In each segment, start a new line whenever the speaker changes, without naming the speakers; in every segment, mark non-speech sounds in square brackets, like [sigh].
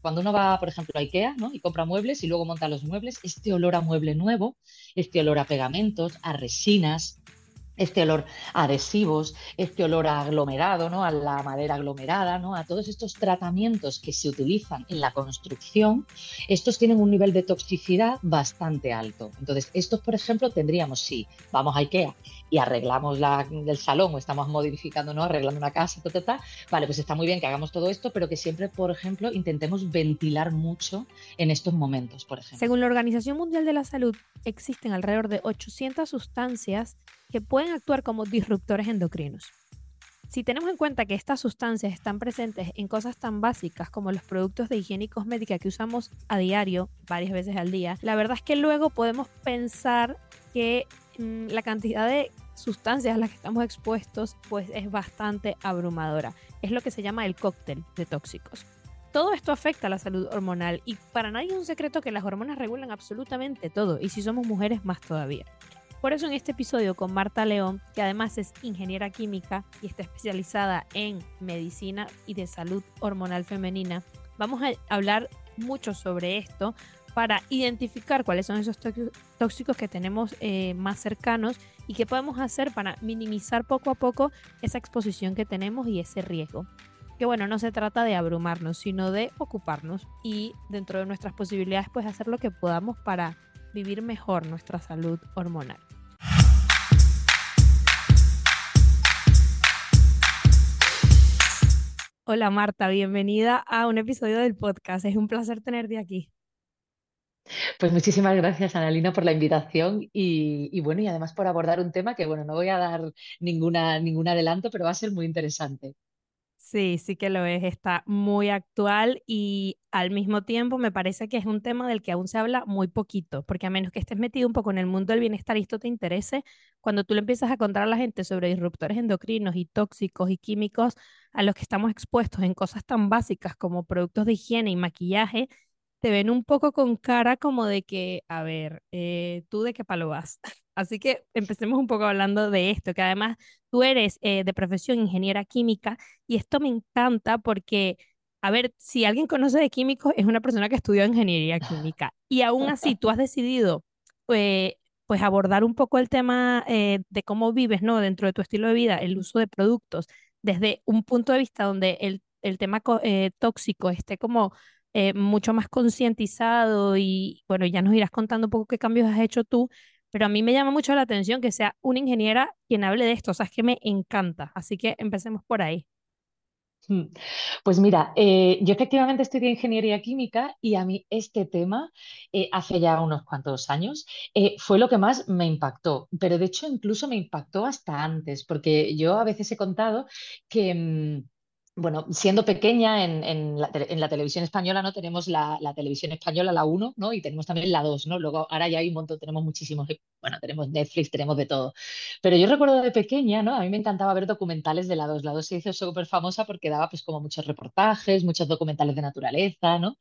cuando uno va, por ejemplo, a IKEA, ¿no? Y compra muebles y luego monta los muebles, este olor a mueble nuevo, este olor a pegamentos, a resinas, este olor adhesivos, este olor a aglomerado, ¿no? a la madera aglomerada, ¿no? a todos estos tratamientos que se utilizan en la construcción, estos tienen un nivel de toxicidad bastante alto. Entonces, estos, por ejemplo, tendríamos, si vamos a IKEA y arreglamos la, el salón o estamos modificando, ¿no? arreglando una casa, vale, pues está muy bien que hagamos todo esto, pero que siempre, por ejemplo, intentemos ventilar mucho en estos momentos, por ejemplo.
Según la Organización Mundial de la Salud, existen alrededor de 800 sustancias que pueden actuar como disruptores endocrinos. Si tenemos en cuenta que estas sustancias están presentes en cosas tan básicas como los productos de higiene y cosmética que usamos a diario, varias veces al día, la verdad es que luego podemos pensar que mm, la cantidad de sustancias a las que estamos expuestos pues es bastante abrumadora. Es lo que se llama el cóctel de tóxicos. Todo esto afecta a la salud hormonal y para nadie es un secreto que las hormonas regulan absolutamente todo y si somos mujeres más todavía. Por eso en este episodio con Marta León, que además es ingeniera química y está especializada en medicina y de salud hormonal femenina, vamos a hablar mucho sobre esto para identificar cuáles son esos tóxicos que tenemos eh, más cercanos y qué podemos hacer para minimizar poco a poco esa exposición que tenemos y ese riesgo. Que bueno, no se trata de abrumarnos, sino de ocuparnos y dentro de nuestras posibilidades pues hacer lo que podamos para vivir mejor nuestra salud hormonal. Hola Marta, bienvenida a un episodio del podcast. Es un placer tenerte aquí.
Pues muchísimas gracias, Analina, por la invitación y, bueno, y además por abordar un tema que, bueno, no voy a dar ninguna, ningún adelanto, pero va a ser muy interesante.
Sí, sí que lo es, está muy actual y al mismo tiempo me parece que es un tema del que aún se habla muy poquito, porque a menos que estés metido un poco en el mundo del bienestar y esto te interese, cuando tú le empiezas a contar a la gente sobre disruptores endocrinos y tóxicos y químicos a los que estamos expuestos en cosas tan básicas como productos de higiene y maquillaje, te ven un poco con cara como de que, a ver, eh, ¿tú de qué palo vas? [laughs] Así que empecemos un poco hablando de esto, que además tú eres eh, de profesión ingeniera química y esto me encanta porque, a ver, si alguien conoce de químicos es una persona que estudió ingeniería química y aún así tú has decidido eh, pues abordar un poco el tema de cómo vives, ¿no? Dentro de tu estilo de vida, el uso de productos desde un punto de vista donde el, el tema tóxico esté como eh, mucho más concientizado y bueno, ya nos irás contando un poco qué cambios has hecho tú, pero a mí me llama mucho la atención que sea una ingeniera quien hable de esto, o sea, es que me encanta, así que empecemos por ahí.
Mm. Pues mira, eh, yo efectivamente estudié ingeniería química y a mí este tema, eh, hace ya unos cuantos años, fue lo que más me impactó, pero de hecho incluso me impactó hasta antes, porque yo a veces he contado que... Mm, bueno, siendo pequeña en, la, televisión española, ¿no? Tenemos la, televisión española, la 1, ¿no? Y tenemos también la 2, ¿no? Luego, ahora ya hay un montón, tenemos muchísimos, bueno, tenemos Netflix, tenemos de todo. Pero yo recuerdo de pequeña, ¿no? A mí me encantaba ver documentales de la 2. La 2 se hizo súper famosa porque daba pues como muchos reportajes, muchos documentales de naturaleza, ¿no?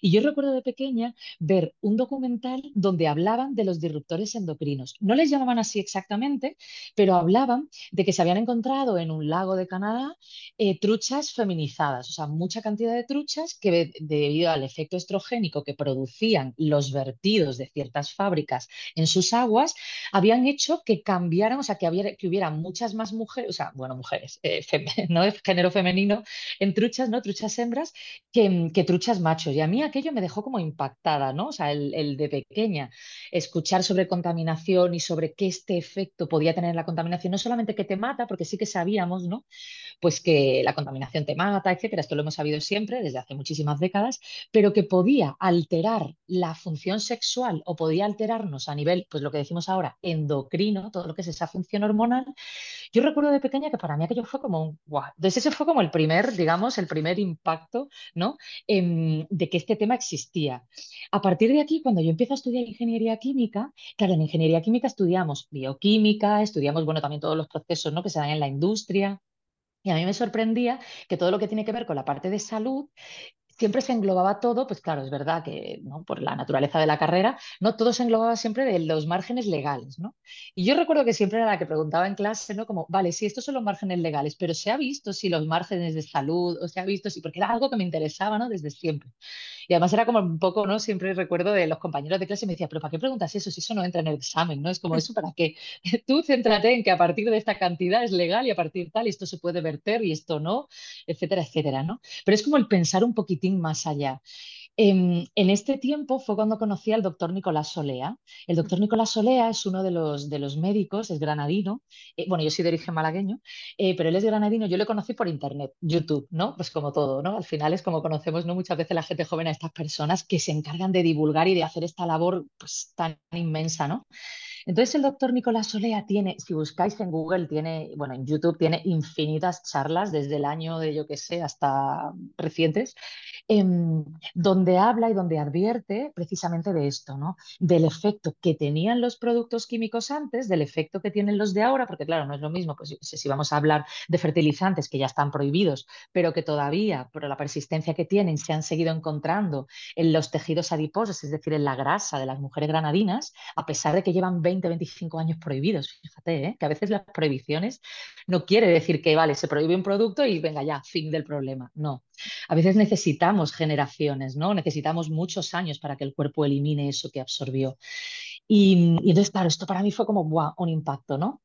Y yo recuerdo de pequeña ver un documental donde hablaban de los disruptores endocrinos. No les llamaban así exactamente, pero hablaban de que se habían encontrado en un lago de Canadá eh, truchas feminizadas, o sea, mucha cantidad de truchas que debido al efecto estrogénico que producían los vertidos de ciertas fábricas en sus aguas, habían hecho que cambiaran, o sea, que, que hubiera muchas más mujeres, o sea, bueno, mujeres, [laughs] eh, no género femenino, en truchas, ¿no? Truchas hembras, que, que, truchas machos. Y a mí aquello me dejó como impactada, ¿no? O sea, el, el de pequeña, escuchar sobre contaminación y sobre qué este efecto podía tener la contaminación, no solamente que te mata, porque sí que sabíamos, ¿no? Pues que la contaminación te mata, etcétera, esto lo hemos sabido siempre desde hace muchísimas décadas, pero que podía alterar la función sexual o podía alterarnos a nivel, pues lo que decimos ahora, endocrino, todo lo que es esa función hormonal. Yo recuerdo de pequeña que para mí aquello fue como un wow. Entonces ese fue como el primer, digamos, el primer impacto, ¿no? Em, de que este tema existía. A partir de aquí, cuando yo empiezo a estudiar ingeniería química, claro, en ingeniería química estudiamos bioquímica, estudiamos, bueno, también todos los procesos, ¿no? Que se dan en la industria, y a mí me sorprendía que todo lo que tiene que ver con la parte de salud siempre se englobaba todo, pues claro, es verdad que ¿no? por la naturaleza de la carrera, no todo se englobaba siempre de los márgenes legales, ¿no? Y yo recuerdo que siempre era la que preguntaba en clase, ¿no? Como, vale, sí, estos son los márgenes legales, pero ¿se ha visto si los márgenes de salud, o se ha visto si, porque era algo que me interesaba, ¿no? Desde siempre. Y además era como un poco, ¿no? Siempre recuerdo de los compañeros de clase me decía, pero ¿para qué preguntas eso si eso no entra en el examen, ¿no? Es como eso, ¿para qué? [laughs] Tú céntrate en que a partir de esta cantidad es legal y a partir de tal, y esto se puede verter y esto no, etcétera, etcétera, ¿no? Pero es como el pensar un más allá. En, en, este tiempo fue cuando conocí al doctor Nicolás Solea. El doctor Nicolás Solea es uno de los, de los médicos, es granadino. Eh, bueno, yo soy de origen malagueño, eh, pero él es granadino. Yo le conocí por internet, YouTube, ¿no? Pues como todo, ¿no? Al final es como conocemos, ¿no? Muchas veces la gente joven a estas personas que se encargan de divulgar y de hacer esta labor pues, tan inmensa, ¿no? Entonces el doctor Nicolás Solea tiene, si buscáis en Google, tiene, bueno, en YouTube tiene infinitas charlas desde el año de yo que sé hasta recientes, em, donde habla y donde advierte precisamente de esto, ¿no? Del efecto que tenían los productos químicos antes, del efecto que tienen los de ahora, porque claro, no es lo mismo, pues si vamos a hablar de fertilizantes que ya están prohibidos, pero que todavía, por la persistencia que tienen, se han seguido encontrando en los tejidos adiposos, es decir, en la grasa de las mujeres granadinas, a pesar de que llevan 20 20, 25 años prohibidos. Fíjate, ¿eh? que a veces las prohibiciones no quiere decir que, vale, se prohíbe un producto y venga ya, fin del problema. No. A veces necesitamos generaciones, ¿no? Necesitamos muchos años para que el cuerpo elimine eso que absorbió. Y, entonces, claro, esto para mí fue como, un impacto, ¿no?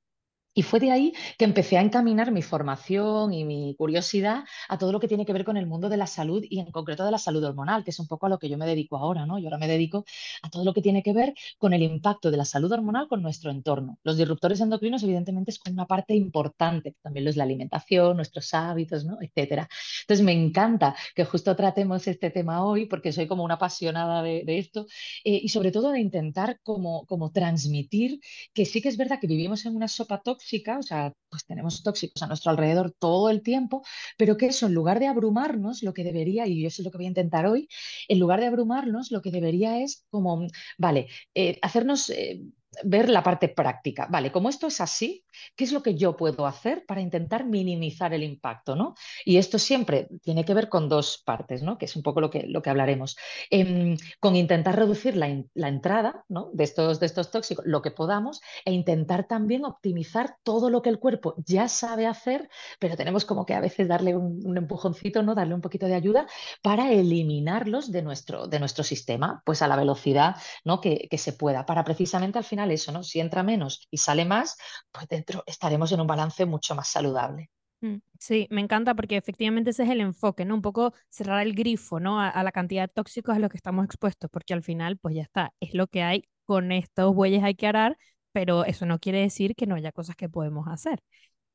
Y fue de ahí que empecé a encaminar mi formación y mi curiosidad a todo lo que tiene que ver con el mundo de la salud y en concreto de la salud hormonal, que es un poco a lo que yo me dedico ahora, ¿no? Yo ahora me dedico a todo lo que tiene que ver con el impacto de la salud hormonal con nuestro entorno. Los disruptores endocrinos, evidentemente, es una parte importante, también lo es la alimentación, nuestros hábitos, ¿no? Etcétera. Entonces, me encanta que justo tratemos este tema hoy, porque soy como una apasionada de, esto, eh, y sobre todo de intentar como, como transmitir que sí que es verdad que vivimos en una sopa tóxica o sea, pues tenemos tóxicos a nuestro alrededor todo el tiempo, pero que eso, en lugar de abrumarnos, lo que debería, y eso es lo que voy a intentar hoy, en lugar de abrumarnos, lo que debería es como, vale, eh, hacernos... Eh, ver la parte práctica. Vale, como esto es así, ¿qué es lo que yo puedo hacer para intentar minimizar el impacto? ¿no? Y esto siempre tiene que ver con dos partes, ¿no? que es un poco lo que, lo que hablaremos. Em, con intentar reducir la, entrada ¿no? de, estos, de estos tóxicos, lo que podamos, e intentar también optimizar todo lo que el cuerpo ya sabe hacer, pero tenemos como que a veces darle un, empujoncito, ¿no? darle un poquito de ayuda para eliminarlos de nuestro, de nuestro sistema, pues a la velocidad ¿no? que, que se pueda, para precisamente al final eso, ¿no? Si entra menos y sale más, pues dentro estaremos en un balance mucho más saludable.
Mm, sí, me encanta porque efectivamente ese es el enfoque, ¿no? Un poco cerrar el grifo, ¿no? A, la cantidad de tóxicos a los que estamos expuestos, porque al final, pues ya está, es lo que hay, con estos bueyes hay que arar, pero eso no quiere decir que no haya cosas que podemos hacer.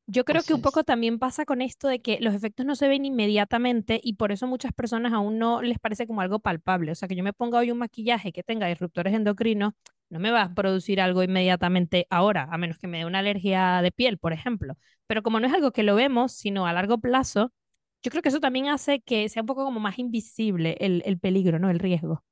Yo creo que un poco también pasa con esto de que los efectos no se ven inmediatamente y por eso muchas personas aún no les parece como algo palpable. O sea, que yo me ponga hoy un maquillaje que tenga disruptores endocrinos, no me va a producir algo inmediatamente ahora, a menos que me dé una alergia de piel, por ejemplo. Pero como no es algo que lo vemos, sino a largo plazo, yo creo que eso también hace que sea un poco como más invisible el, el peligro, ¿no? El riesgo.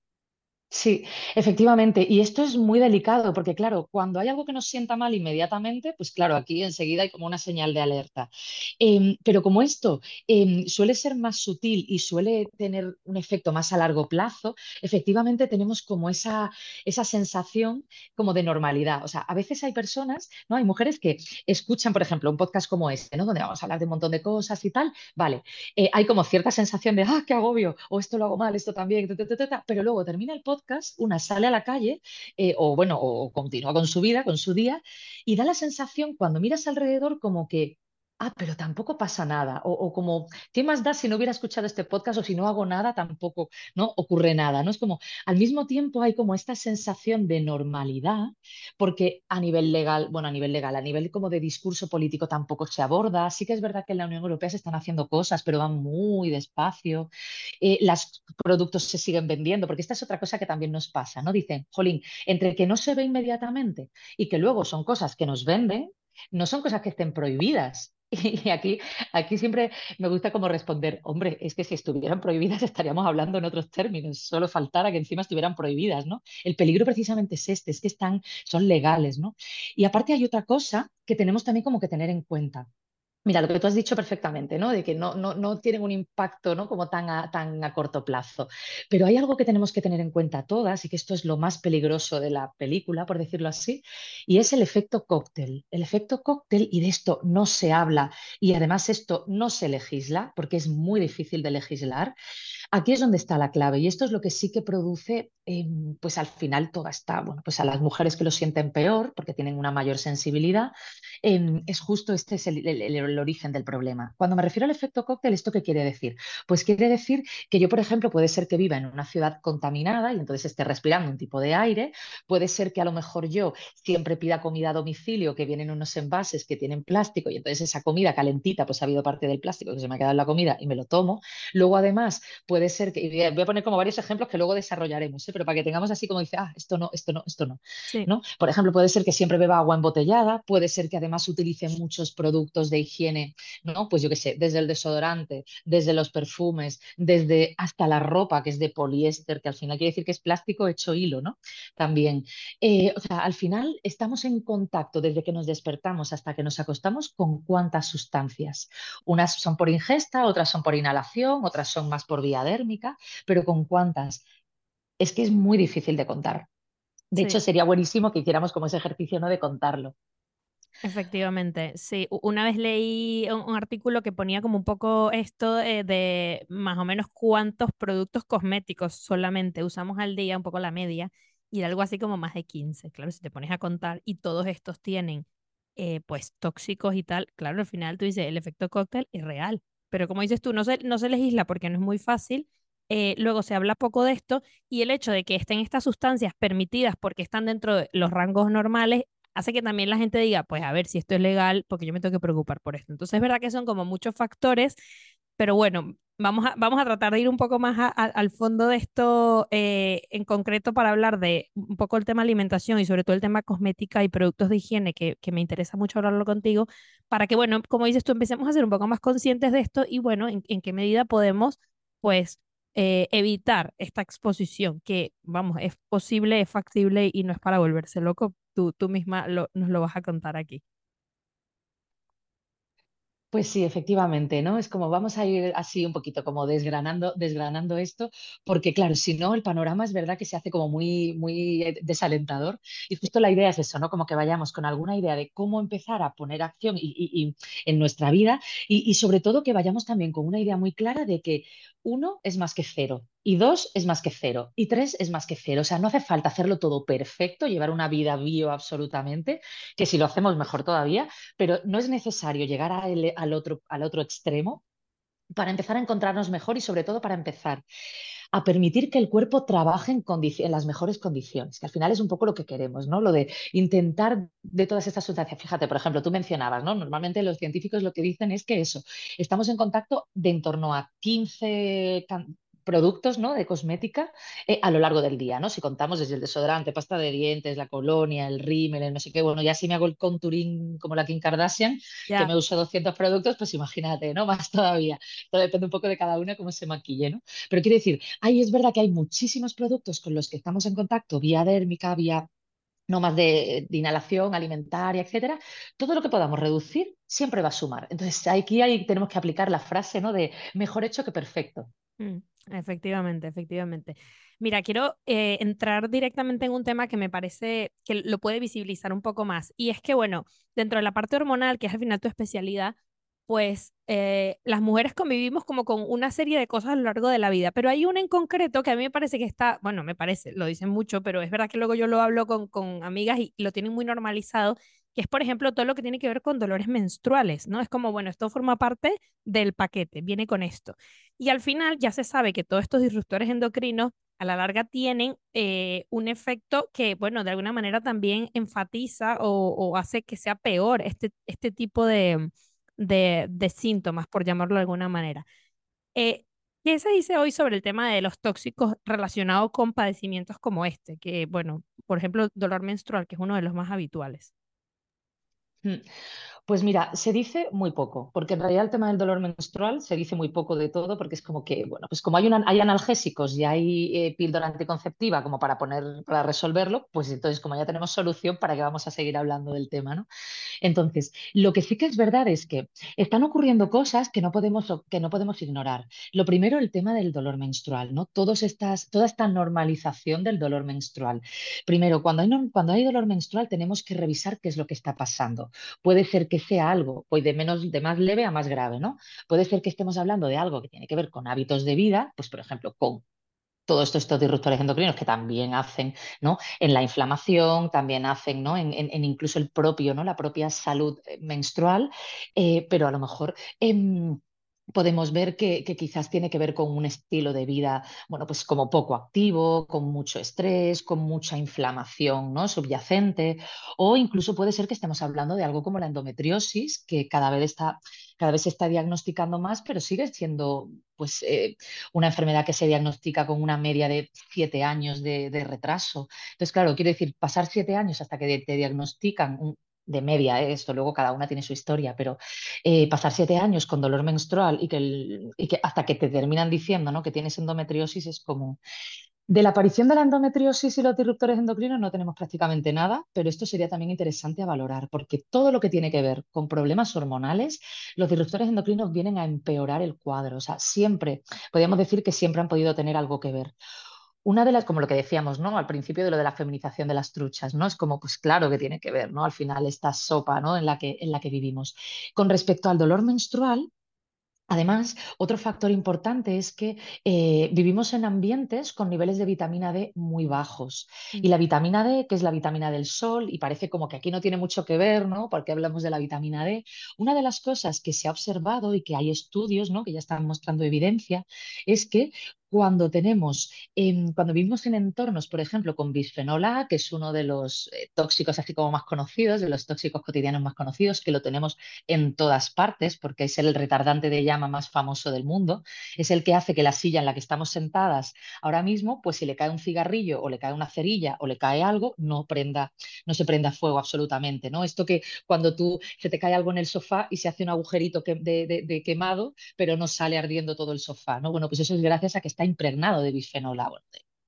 Sí, efectivamente. Y esto es muy delicado porque, claro, cuando hay algo que nos sienta mal inmediatamente, pues claro, aquí enseguida hay como una señal de alerta. Em, pero como esto em, suele ser más sutil y suele tener un efecto más a largo plazo, efectivamente tenemos como esa, esa sensación como de normalidad. O sea, a veces hay personas, ¿no? Hay mujeres que escuchan, por ejemplo, un podcast como este, ¿no? Donde vamos a hablar de un montón de cosas y tal. Vale, eh, hay como cierta sensación de, ah, qué agobio, o esto lo hago mal, esto también, pero luego termina el podcast una sale a la calle eh, o bueno, o continúa con su vida, con su día, y da la sensación cuando miras alrededor como que ah, pero tampoco pasa nada. O, como, ¿qué más da si no hubiera escuchado este podcast o si no hago nada, tampoco no ocurre nada? ¿no? Es como, al mismo tiempo hay como esta sensación de normalidad, porque a nivel legal, bueno, a nivel legal, a nivel como de discurso político tampoco se aborda. Sí que es verdad que en la Unión Europea se están haciendo cosas, pero van muy despacio. Eh, los productos se siguen vendiendo, porque esta es otra cosa que también nos pasa, ¿no? Dicen, jolín, entre que no se ve inmediatamente y que luego son cosas que nos venden, no son cosas que estén prohibidas. Y aquí, aquí siempre me gusta como responder, hombre, es que si estuvieran prohibidas estaríamos hablando en otros términos, solo faltara que encima estuvieran prohibidas, ¿no? El peligro precisamente es este, es que están, son legales, ¿no? Y aparte hay otra cosa que tenemos también como que tener en cuenta. Mira, lo que tú has dicho perfectamente, ¿no? De que no, no, no tienen un impacto, ¿no? Como tan a, tan a corto plazo. Pero hay algo que tenemos que tener en cuenta todas, y que esto es lo más peligroso de la película, por decirlo así, y es el efecto cóctel. El efecto cóctel, y de esto no se habla, y además esto no se legisla, porque es muy difícil de legislar. Aquí es donde está la clave, y esto es lo que sí que produce, eh, pues al final toda esta, bueno, pues a las mujeres que lo sienten peor, porque tienen una mayor sensibilidad, eh, es justo este es el, origen del problema. Cuando me refiero al efecto cóctel, ¿esto qué quiere decir? Pues quiere decir que yo, por ejemplo, puede ser que viva en una ciudad contaminada y entonces esté respirando un tipo de aire, puede ser que a lo mejor yo siempre pida comida a domicilio que vienen unos envases que tienen plástico y entonces esa comida calentita, pues ha habido parte del plástico que se me ha quedado en la comida y me lo tomo. Luego, además, puede ser que, voy a poner como varios ejemplos que luego desarrollaremos. Pero para que tengamos así como dice, ah, esto no, esto no, esto no. Sí. ¿no? Por ejemplo, puede ser que siempre beba agua embotellada, puede ser que además utilice muchos productos de higiene ¿no? Pues yo qué sé, desde el desodorante, desde los perfumes, desde hasta la ropa que es de poliéster, que al final quiere decir que es plástico hecho hilo, ¿no? También. Eh, o sea, al final estamos en contacto desde que nos despertamos hasta que nos acostamos con cuántas sustancias. Unas son por ingesta, otras son por inhalación, otras son más por vía dérmica, pero con cuántas. Es que es muy difícil de contar. De sí. hecho, sería buenísimo que hiciéramos como ese ejercicio, ¿no? De contarlo.
Efectivamente, sí. Una vez leí un, un, artículo que ponía como un poco esto eh, de más o menos cuántos productos cosméticos solamente usamos al día, un poco la media, y era algo así como más de 15. Claro, si te pones a contar y todos estos tienen eh, pues tóxicos y tal, claro, al final tú dices, el efecto cóctel es real. Pero como dices tú, no se, no se legisla porque no es muy fácil. Eh, luego se habla poco de esto y el hecho de que estén estas sustancias permitidas porque están dentro de los rangos normales hace que también la gente diga, pues a ver si esto es legal, porque yo me tengo que preocupar por esto. Entonces es verdad que son como muchos factores, pero bueno, vamos a, vamos a tratar de ir un poco más al fondo de esto eh, en concreto para hablar de un poco el tema alimentación y sobre todo el tema cosmética y productos de higiene, que, que me interesa mucho hablarlo contigo, para que, bueno, como dices tú, empecemos a ser un poco más conscientes de esto y, bueno, en, en qué medida podemos, pues, eh, evitar esta exposición, que vamos, es posible, es factible y no es para volverse loco. Tú, tú misma lo, nos lo vas a contar aquí.
Pues sí, efectivamente, ¿no? Es como vamos a ir así un poquito como desgranando, desgranando esto, porque claro, si no, el panorama es verdad que se hace como muy, muy eh, desalentador. Y justo la idea es eso, ¿no? Como que vayamos con alguna idea de cómo empezar a poner acción y, en nuestra vida y sobre todo que vayamos también con una idea muy clara de que uno es más que cero, y dos es más que cero, y tres es más que cero. O sea, no hace falta hacerlo todo perfecto, llevar una vida bio absolutamente, que si lo hacemos mejor todavía, pero no es necesario llegar al, otro, al otro extremo para empezar a encontrarnos mejor y sobre todo para empezar a permitir que el cuerpo trabaje en, en, las mejores condiciones, que al final es un poco lo que queremos, ¿no? Lo de intentar de todas estas sustancias. Fíjate, por ejemplo, tú mencionabas, ¿no? Normalmente los científicos lo que dicen es que eso, estamos en contacto de en torno a 15 productos ¿no? de cosmética eh, a lo largo del día, ¿no? Si contamos desde el desodorante, pasta de dientes, la colonia, el rímel, el no sé qué, bueno, ya si me hago el contouring como la Kim Kardashian, yeah. que me uso 200 productos, pues imagínate, ¿no? [laughs] Más todavía. Todo depende un poco de cada una cómo se maquille, ¿no? Pero quiero decir, ahí es verdad que hay muchísimos productos con los que estamos en contacto vía dérmica, vía no más de, de, inhalación alimentaria, etcétera, todo lo que podamos reducir siempre va a sumar. Entonces, aquí hay, tenemos que aplicar la frase ¿no? de mejor hecho que perfecto.
Mm. Efectivamente, efectivamente. Mira, quiero eh, entrar directamente en un tema que me parece que lo puede visibilizar un poco más. Y es que, bueno, dentro de la parte hormonal, que es al final tu especialidad, pues eh, las mujeres convivimos como con una serie de cosas a lo largo de la vida, pero hay una en concreto que a mí me parece que está, bueno, me parece, lo dicen mucho, pero es verdad que luego yo lo hablo con, con amigas y lo tienen muy normalizado, que es, por ejemplo, todo lo que tiene que ver con dolores menstruales, ¿no? Es como, bueno, esto forma parte del paquete, viene con esto. Y al final ya se sabe que todos estos disruptores endocrinos a la larga tienen eh, un efecto que, bueno, de alguna manera también enfatiza o, hace que sea peor este, este tipo de, de, de, síntomas, por llamarlo de alguna manera. Eh, ¿Qué se dice hoy sobre el tema de los tóxicos relacionados con padecimientos como este? Que, bueno, por ejemplo, dolor menstrual, que es uno de los más habituales.
Mm. Pues mira, se dice muy poco, porque en realidad el tema del dolor menstrual se dice muy poco de todo, porque es como que, bueno, pues como hay, hay analgésicos y hay eh, píldora anticonceptiva como para poner, para resolverlo, pues entonces como ya tenemos solución, ¿para qué vamos a seguir hablando del tema, ¿no? Entonces, lo que sí que es verdad es que están ocurriendo cosas que no podemos, que no podemos ignorar. Lo primero, el tema del dolor menstrual, ¿no? Todos estas, toda esta normalización del dolor menstrual. Primero, cuando hay, cuando hay dolor menstrual tenemos que revisar qué es lo que está pasando. Puede ser que sea algo pues de, menos, de más leve a más grave, ¿no? Puede ser que estemos hablando de algo que tiene que ver con hábitos de vida, pues por ejemplo, con todos estos, estos, disruptores endocrinos que también hacen ¿no? en la inflamación, también hacen ¿no? en, en, incluso el propio, ¿no? la propia salud eh, menstrual, eh, pero a lo mejor... Eh, podemos ver que, quizás tiene que ver con un estilo de vida, bueno, pues como poco activo, con mucho estrés, con mucha inflamación ¿no? subyacente, o incluso puede ser que estemos hablando de algo como la endometriosis, que cada vez está, cada vez se está diagnosticando más, pero sigue siendo pues, eh, una enfermedad que se diagnostica con una media de siete años de, de retraso. Entonces, claro, quiero decir, pasar siete años hasta que te diagnostican un, de media, ¿eh? esto luego cada una tiene su historia, pero eh, pasar siete años con dolor menstrual y que, y que, hasta que te terminan diciendo ¿no? que tienes endometriosis es como... De la aparición de la endometriosis y los disruptores endocrinos no tenemos prácticamente nada, pero esto sería también interesante a valorar, porque todo lo que tiene que ver con problemas hormonales, los disruptores endocrinos vienen a empeorar el cuadro. O sea, siempre, podríamos decir que siempre han podido tener algo que ver una de las, como lo que decíamos, ¿no? Al principio de lo de la feminización de las truchas, ¿no? Es como, pues claro que tiene que ver, ¿no? Al final esta sopa, ¿no? En la que, en la que vivimos. Con respecto al dolor menstrual, Además, otro factor importante es que eh, vivimos en ambientes con niveles de vitamina D muy bajos. Y la vitamina D, que es la vitamina del sol, y parece como que aquí no tiene mucho que ver, ¿no? Porque hablamos de la vitamina D. Una de las cosas que se ha observado y que hay estudios, ¿no? Que ya están mostrando evidencia, es que cuando tenemos, eh, cuando vivimos en entornos, por ejemplo, con bisfenol A, que es uno de los eh, tóxicos así como más conocidos, de los tóxicos cotidianos más conocidos, que lo tenemos en todas partes, porque es el retardante de llama más famoso del mundo, es el que hace que la silla en la que estamos sentadas ahora mismo, pues si le cae un cigarrillo o le cae una cerilla o le cae algo, no prenda, no se prenda fuego absolutamente, ¿no? Esto que cuando tú se te cae algo en el sofá y se hace un agujerito de, de, quemado, pero no sale ardiendo todo el sofá, ¿no? Bueno, pues eso es gracias a que está impregnado de bisfenol A,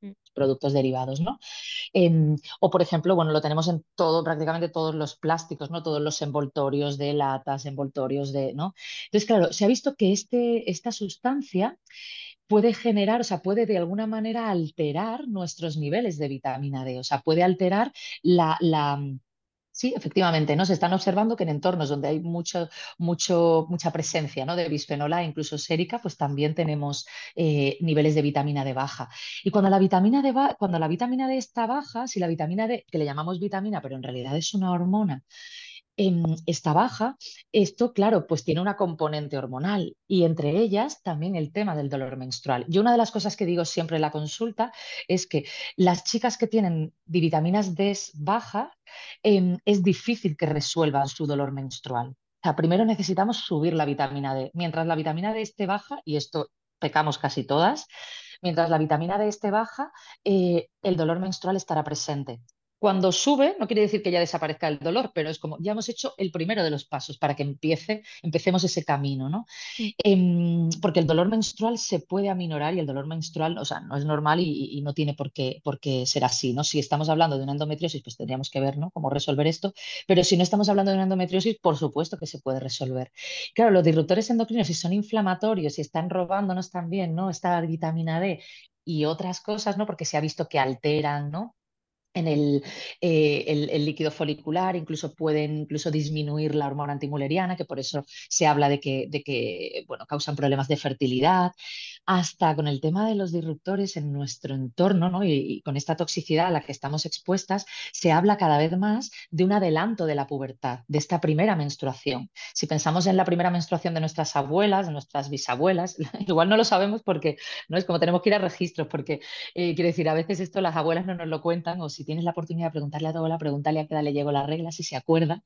de mm. productos derivados, ¿no? Eh, o, por ejemplo, bueno, lo tenemos en todo, prácticamente todos los plásticos, ¿no? Todos los envoltorios de latas, envoltorios de, ¿no? Entonces, claro, se ha visto que este, esta sustancia puede generar, o sea, puede de alguna manera alterar nuestros niveles de vitamina D, o sea, puede alterar la, la Sí, efectivamente, ¿no? Se están observando que en entornos donde hay mucho, mucho, mucha presencia ¿no? de bisfenol A, incluso sérica, pues también tenemos eh, niveles de vitamina D baja. Y cuando la vitamina D, cuando la vitamina D está baja, si la vitamina D, que le llamamos vitamina, pero en realidad es una hormona, está baja, esto, claro, pues tiene una componente hormonal y entre ellas también el tema del dolor menstrual. Yo una de las cosas que digo siempre en la consulta es que las chicas que tienen vitaminas D baja eh, es difícil que resuelvan su dolor menstrual. Primero necesitamos subir la vitamina D. Mientras la vitamina D esté baja, y esto pecamos casi todas, mientras la vitamina D esté baja, eh, el dolor menstrual estará presente. Cuando sube, no quiere decir que ya desaparezca el dolor, pero es como ya hemos hecho el primero de los pasos para que empiece, empecemos ese camino, ¿no? Eh, porque el dolor menstrual se puede aminorar y el dolor menstrual, o sea, no es normal y, y, no tiene por qué, por qué ser así, ¿no? Si estamos hablando de una endometriosis, pues tendríamos que ver, ¿no? Cómo resolver esto, pero si no estamos hablando de una endometriosis, por supuesto que se puede resolver. Claro, los disruptores endocrinos, si son inflamatorios y están robándonos también, ¿no? Esta vitamina D y otras cosas, ¿no? Porque se ha visto que alteran, ¿no? En el, eh, el, el, líquido folicular, incluso pueden incluso disminuir la hormona antimuleriana, que por eso se habla de que, de que bueno, causan problemas de fertilidad, hasta con el tema de los disruptores en nuestro entorno ¿no? y, con esta toxicidad a la que estamos expuestas, se habla cada vez más de un adelanto de la pubertad, de esta primera menstruación. Si pensamos en la primera menstruación de nuestras abuelas, de nuestras bisabuelas, [laughs] igual no lo sabemos porque no es como tenemos que ir a registros, porque eh, quiere decir, a veces esto las abuelas no nos lo cuentan o si tienes la oportunidad de preguntarle a tu abuela, preguntarle a qué edad le llegó la regla, si se acuerda,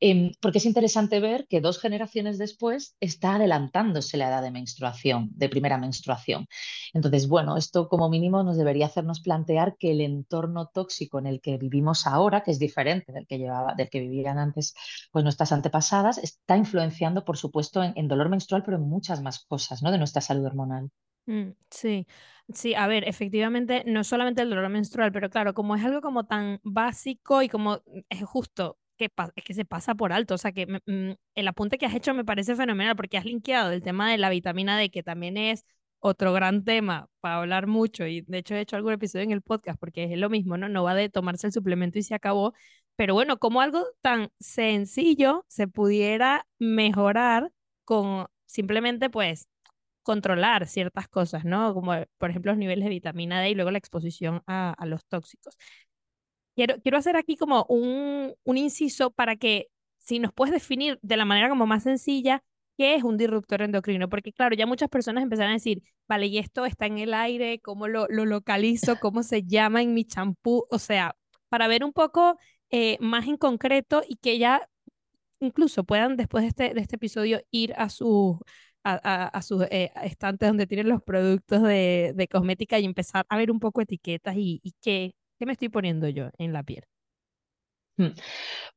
eh, porque es interesante ver que dos generaciones después está adelantándose la edad de menstruación, de primera menstruación menstruación. Entonces, bueno, esto como mínimo nos debería hacernos plantear que el entorno tóxico en el que vivimos ahora, que es diferente del que, llevaba, del que vivían antes pues, nuestras antepasadas, está influenciando, por supuesto, en, dolor menstrual, pero en muchas más cosas ¿no? de nuestra salud hormonal.
Mm, sí, sí, a ver, efectivamente, no solamente el dolor menstrual, pero claro, como es algo como tan básico y como mm, es justo que es que se pasa por alto, o sea que mm, el apunte que has hecho me parece fenomenal porque has linkeado el tema de la vitamina D, que también es otro gran tema para hablar mucho y de hecho he hecho algún episodio en el podcast porque es lo mismo, ¿no? No va de tomarse el suplemento y se acabó, pero bueno, como algo tan sencillo se pudiera mejorar con simplemente pues controlar ciertas cosas, ¿no? Como por ejemplo los niveles de vitamina D y luego la exposición a, los tóxicos. Quiero, quiero hacer aquí como un, un inciso para que si nos puedes definir de la manera como más sencilla qué es un disruptor endocrino, porque claro, ya muchas personas empezaron a decir, vale, y esto está en el aire, ¿cómo lo, lo localizo? ¿Cómo se llama en mi champú? O sea, para ver un poco eh, más en concreto y que ya incluso puedan después de este, de este episodio ir a su a, sus eh, estantes donde tienen los productos de, de, cosmética y empezar a ver un poco etiquetas y, y qué, qué me estoy poniendo yo en la piel.
Hmm.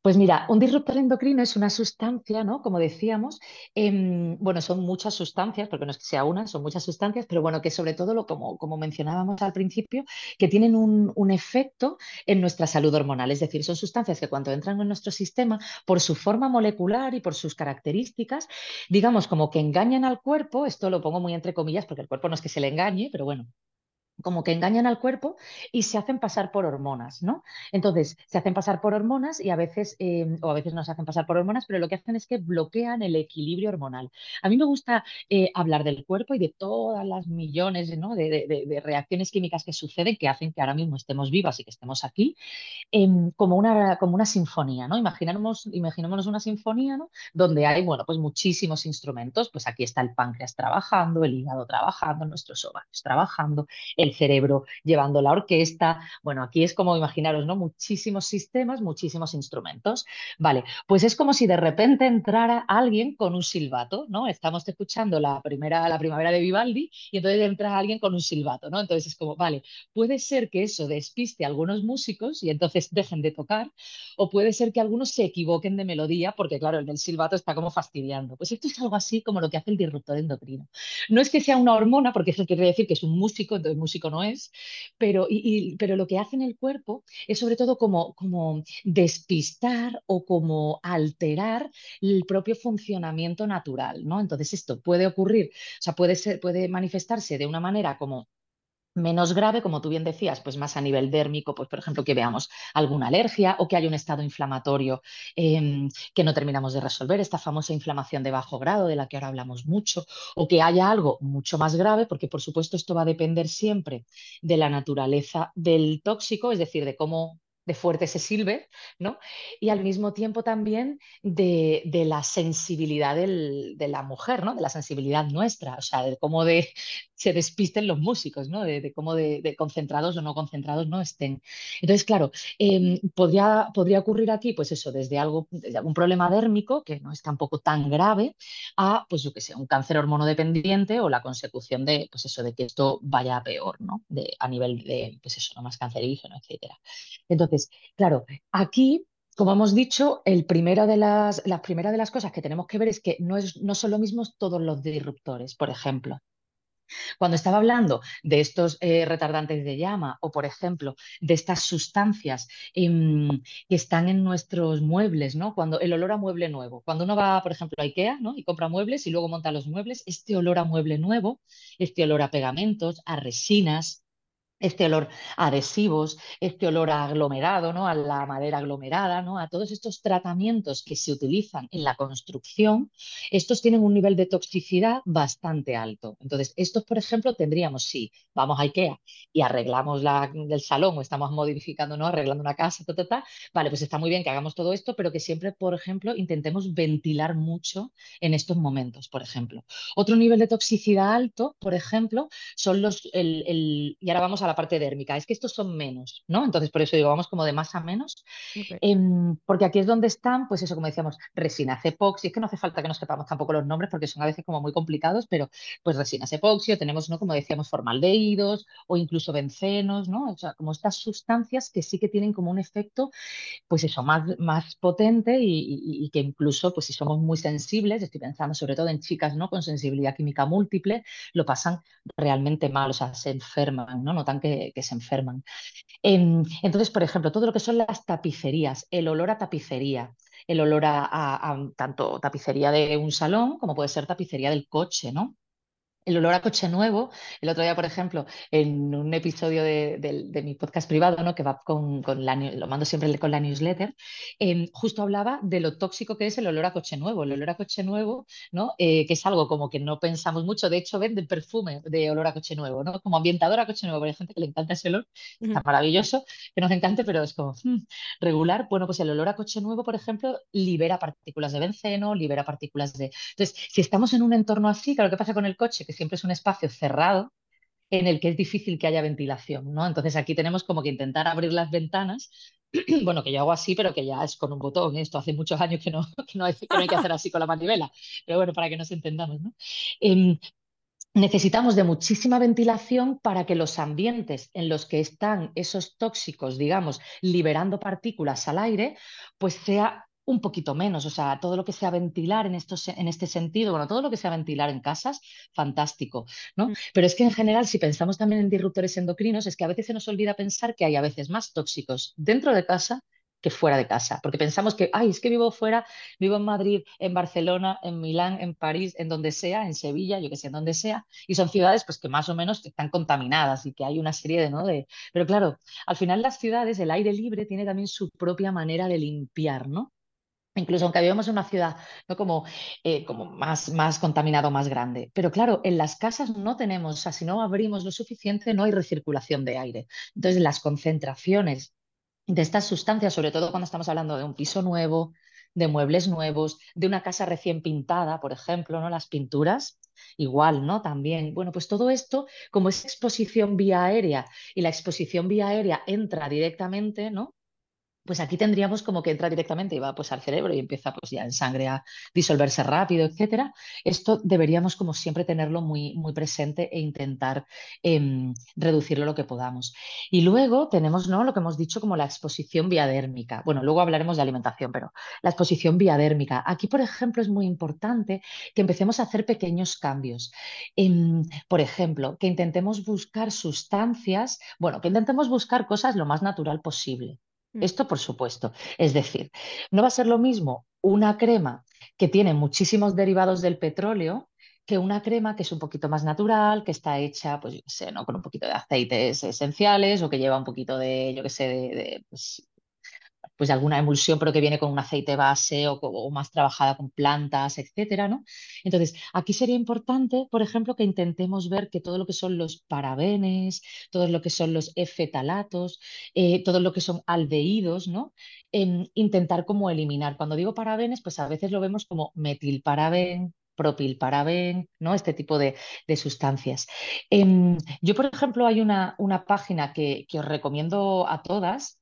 Pues mira, un disruptor endocrino es una sustancia, ¿no? Como decíamos, em, bueno, son muchas sustancias, porque no es que sea una, son muchas sustancias, pero bueno, que sobre todo, lo, como, como mencionábamos al principio, que tienen un, un, efecto en nuestra salud hormonal. Es decir, son sustancias que cuando entran en nuestro sistema, por su forma molecular y por sus características, digamos como que engañan al cuerpo, esto lo pongo muy entre comillas, porque el cuerpo no es que se le engañe, pero bueno, como que engañan al cuerpo y se hacen pasar por hormonas, ¿no? Entonces, se hacen pasar por hormonas y a veces, em, o a veces no se hacen pasar por hormonas, pero lo que hacen es que bloquean el equilibrio hormonal. A mí me gusta eh, hablar del cuerpo y de todas las millones ¿no? de, reacciones químicas que suceden que hacen que ahora mismo estemos vivas y que estemos aquí, em, como, una, como una sinfonía, ¿no? Imaginémonos, imaginémonos una sinfonía, ¿no? Donde hay, bueno, pues muchísimos instrumentos, pues aquí está el páncreas trabajando, el hígado trabajando, nuestros ovarios trabajando, el cerebro llevando la orquesta. Bueno, aquí es como imaginaros, ¿no? Muchísimos sistemas, muchísimos instrumentos. Vale, pues es como si de repente entrara alguien con un silbato, ¿no? Estamos escuchando la primera, la primavera de Vivaldi y entonces entra alguien con un silbato, ¿no? Entonces es como, vale, puede ser que eso despiste a algunos músicos y entonces dejen de tocar, o puede ser que algunos se equivoquen de melodía porque, claro, el del silbato está como fastidiando. Pues esto es algo así como lo que hace el disruptor endocrino. No es que sea una hormona, porque eso quiere decir que es un músico, entonces músico no es, pero, pero lo que hace en el cuerpo es sobre todo como, como despistar o como alterar el propio funcionamiento natural, ¿no? Entonces esto puede ocurrir, o sea, puede ser, puede manifestarse de una manera como menos grave, como tú bien decías, pues más a nivel dérmico, pues por ejemplo que veamos alguna alergia o que haya un estado inflamatorio em, que no terminamos de resolver, esta famosa inflamación de bajo grado de la que ahora hablamos mucho, o que haya algo mucho más grave, porque por supuesto esto va a depender siempre de la naturaleza del tóxico, es decir, de cómo de fuerte se silbe, ¿no? Y al mismo tiempo también de, la sensibilidad de la mujer, ¿no? De la sensibilidad nuestra, o sea, de cómo de, [laughs] se despisten los músicos, ¿no? De, cómo de, concentrados o no concentrados no estén. Entonces, claro, em, podría, podría ocurrir aquí, pues eso, desde algo, desde algún problema dérmico, que no es tampoco tan grave, a, pues yo que sé, un cáncer hormonodependiente o la consecución de, pues eso, de que esto vaya a peor, ¿no? De, a nivel de, pues eso, no más cancerígeno, etcétera. Entonces, claro, aquí como hemos dicho, el primero de las, la primera de las cosas que tenemos que ver es que no, es, no son lo mismos todos los disruptores, por ejemplo. Cuando estaba hablando de estos eh, retardantes de llama o, por ejemplo, de estas sustancias em, que están en nuestros muebles, ¿no? Cuando el olor a mueble nuevo, cuando uno va, por ejemplo, a IKEA, ¿no? Y compra muebles y luego monta los muebles, este olor a mueble nuevo, este olor a pegamentos, a resinas, este olor adhesivos, este olor aglomerado, ¿no? a la madera aglomerada, ¿no? a todos estos tratamientos que se utilizan en la construcción, estos tienen un nivel de toxicidad bastante alto. Entonces, estos, por ejemplo, tendríamos, si vamos a IKEA y arreglamos la, el salón o estamos modificando, ¿no? arreglando una casa, vale, pues está muy bien que hagamos todo esto, pero que siempre, por ejemplo, intentemos ventilar mucho en estos momentos, por ejemplo. Otro nivel de toxicidad alto, por ejemplo, son los, el, y ahora vamos a a la parte dérmica, es que estos son menos, ¿no? Entonces, por eso digo, vamos como de más a menos. Em, porque aquí es donde están, pues eso, como decíamos, resinas epoxi, es que no hace falta que nos sepamos tampoco los nombres porque son a veces como muy complicados, pero pues resinas epoxi, o tenemos, ¿no? Como decíamos, formaldehídos o incluso bencenos, ¿no? O sea, como estas sustancias que sí que tienen como un efecto pues eso, más, más potente y, y- y que incluso, pues si somos muy sensibles, estoy pensando sobre todo en chicas, ¿no? Con sensibilidad química múltiple, lo pasan realmente mal, o sea, se enferman, ¿no? Notan que, se enferman. Em, entonces, por ejemplo, todo lo que son las tapicerías, el olor a tapicería, el olor a- a tanto tapicería de un salón como puede ser tapicería del coche, ¿no? El olor a coche nuevo. El otro día, por ejemplo, en un episodio de, mi podcast privado, ¿no? que va con, con la, lo mando siempre con la newsletter, em, justo hablaba de lo tóxico que es el olor a coche nuevo. El olor a coche nuevo, ¿no? Eh, que es algo como que no pensamos mucho. De hecho, venden perfume de olor a coche nuevo, ¿no? Como ambientador a coche nuevo. Hay gente que le encanta ese olor, está maravilloso, que nos encante, pero es como mm, regular. Bueno, pues el olor a coche nuevo, por ejemplo, libera partículas de benceno, libera partículas de entonces, si estamos en un entorno así, claro, ¿qué pasa con el coche? Que siempre es un espacio cerrado en el que es difícil que haya ventilación, ¿no? Entonces aquí tenemos como que intentar abrir las ventanas, [clears throat] bueno, que yo hago así, pero que ya es con un botón, ¿eh? Esto hace muchos años que no, [laughs] que no hay, que hacer así con la manivela, pero bueno, para que nos entendamos. Em, Necesitamos de muchísima ventilación para que los ambientes en los que están esos tóxicos, digamos, liberando partículas al aire, pues sea un poquito menos. O sea, todo lo que sea ventilar en, estos, en este sentido, bueno, todo lo que sea ventilar en casas, fantástico, ¿no?
Mm,
Pero es que en general, si pensamos también en disruptores endocrinos, es que a veces se nos olvida pensar que hay a veces más tóxicos dentro de casa que fuera de casa, porque pensamos que, ay, es que vivo fuera Vivo en Madrid, en Barcelona, en Milán, en París, en donde sea, en Sevilla, yo que sé, en donde sea, y son ciudades pues que más o menos están contaminadas y que hay una serie de, ¿no? de... Pero claro, al final las ciudades, el aire libre tiene también su propia manera de limpiar, ¿no? Incluso aunque vivamos en una ciudad no como, eh, como más, más contaminado, más grande. Pero claro, en las casas no tenemos, o sea, si no abrimos lo suficiente, no hay recirculación de aire. Entonces, las concentraciones de estas sustancias, sobre todo cuando estamos hablando de un piso nuevo, de muebles nuevos, de una casa recién pintada, por ejemplo, ¿no? Las pinturas, igual, ¿no? También. Bueno, pues todo esto, como es exposición vía aérea y la exposición vía aérea entra directamente, ¿no? Pues aquí tendríamos como que entra directamente y va pues al cerebro y empieza pues ya en sangre a disolverse rápido, etcétera. Esto deberíamos como siempre tenerlo muy, muy presente e intentar em, reducirlo lo que podamos. Y luego tenemos ¿no? lo que hemos dicho como la exposición biodérmica. Bueno, luego hablaremos de alimentación, pero la exposición biodérmica. Aquí, por ejemplo, es muy importante que empecemos a hacer pequeños cambios. Em, por ejemplo, que intentemos buscar sustancias, bueno, que intentemos buscar cosas lo más natural posible.
Mm,
Esto por supuesto. Es decir, no va a ser lo mismo una crema que tiene muchísimos derivados del petróleo que una crema que es un poquito más natural, que está hecha, pues yo qué sé, ¿no? Con un poquito de aceites esenciales o que lleva un poquito de, yo qué sé, de, pues, pues alguna emulsión, pero que viene con un aceite base o, más trabajada con plantas, etcétera, ¿no? Entonces, aquí sería importante, por ejemplo, que intentemos ver que todo lo que son los parabenes, todo lo que son los efetalatos, eh, todo lo que son aldehídos, ¿no? Intentar como eliminar. Cuando digo parabenes, pues a veces lo vemos como metilparaben, propilparaben, ¿no? Este tipo de, de sustancias. Em, yo, por ejemplo, hay una, una página que, que os recomiendo a todas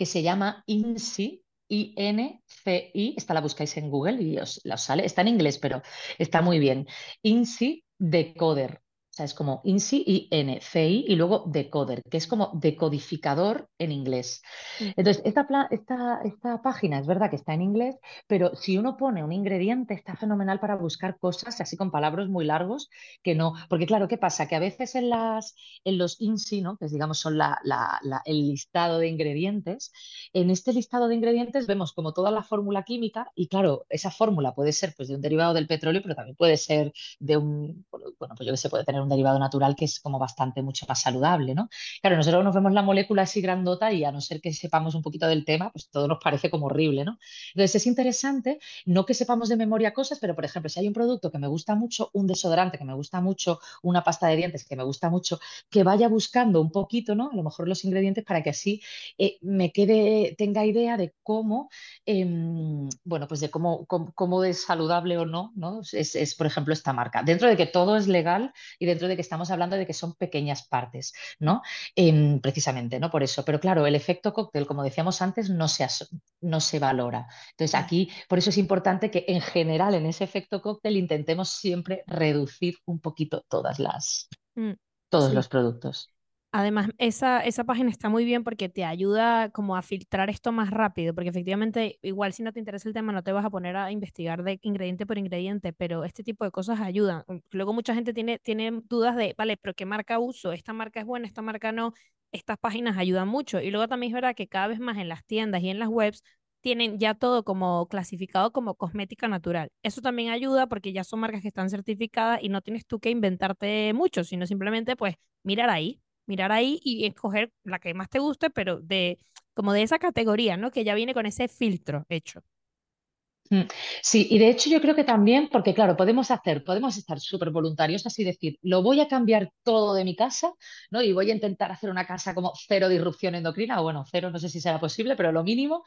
que se llama INCI, I-N-C-I, esta la buscáis en Google y os, la os sale, está en inglés, pero está muy bien. INCI Decoder, sea, es como INCI, I-N-C-I y luego Decoder, que es como decodificador en inglés. Entonces, esta, esta, esta página es verdad que está en inglés, pero si uno pone un ingrediente está fenomenal para buscar cosas así con palabras muy largos que no, porque claro, ¿qué pasa? Que a veces en las en los INSI, ¿no? que digamos son la- la- la- el listado de ingredientes, en este listado de ingredientes vemos como toda la fórmula química y claro, esa fórmula puede ser pues, de un derivado del petróleo, pero también puede ser de un, bueno, pues yo que sé, puede tener un derivado natural que es como bastante mucho más saludable, ¿no? Claro, nosotros nos vemos la molécula así grandota y a no ser que sepamos un poquito del tema, pues todo nos parece como horrible, ¿no? Entonces es interesante, no que sepamos de memoria cosas, pero por ejemplo, si hay un producto que me gusta mucho, un desodorante que me gusta mucho, una pasta de dientes que me gusta mucho, que vaya buscando un poquito, ¿no? A lo mejor los ingredientes para que así eh, me quede, tenga idea de cómo, em, bueno, pues de cómo, cómo, cómo es saludable o no, ¿no? Es, es, por ejemplo, esta marca. Dentro de que todo es legal y dentro dentro de que estamos hablando de que son pequeñas partes, ¿no? Em, precisamente, ¿no? Por eso. Pero claro, el efecto cóctel, como decíamos antes, no se, no se valora. Entonces, aquí, por eso es importante que en general en ese efecto cóctel intentemos siempre reducir un poquito todas las, mm, todos los productos.
Además, esa, esa página está muy bien porque te ayuda como a filtrar esto más rápido, porque efectivamente, igual si no te interesa el tema, no te vas a poner a investigar de ingrediente por ingrediente, pero este tipo de cosas ayudan. Mm, luego mucha gente tiene, tiene dudas de, vale, pero ¿qué marca uso? ¿Esta marca es buena? ¿Esta marca no? Estas páginas ayudan mucho. Y luego también es verdad que cada vez más en las tiendas y en las webs tienen ya todo como clasificado como cosmética natural. Eso también ayuda porque ya son marcas que están certificadas y no tienes tú que inventarte mucho, sino simplemente pues mirar ahí mirar ahí y escoger la que más te guste, pero de como de esa categoría, ¿no? Que ya viene con ese filtro hecho.
Mm, sí, y de hecho yo creo que también, porque claro, podemos hacer, podemos estar súper voluntarios, así decir, lo voy a cambiar todo de mi casa, ¿no? Y voy a intentar hacer una casa como cero disrupción endocrina, o bueno, cero, no sé si será posible, pero lo mínimo,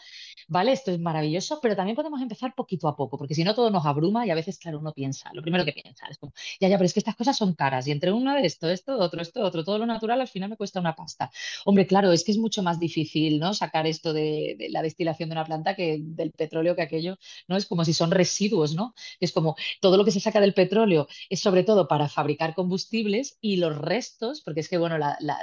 ¿vale? Esto es maravilloso, pero también podemos empezar poquito a poco, porque si no todo nos abruma y a veces, claro, uno piensa, lo primero que piensa es como, ya, ya, pero es que estas cosas son caras y entre una de esto, esto, otro, esto, otro, todo lo natural al final me cuesta una pasta. Hombre, claro, es que es mucho más difícil, ¿no? Sacar esto de, de la destilación de una planta que del petróleo que aquello, ¿no? Es como si son residuos, ¿no? Es como todo lo que se saca del petróleo es sobre todo para fabricar combustibles y los restos, porque es que, bueno,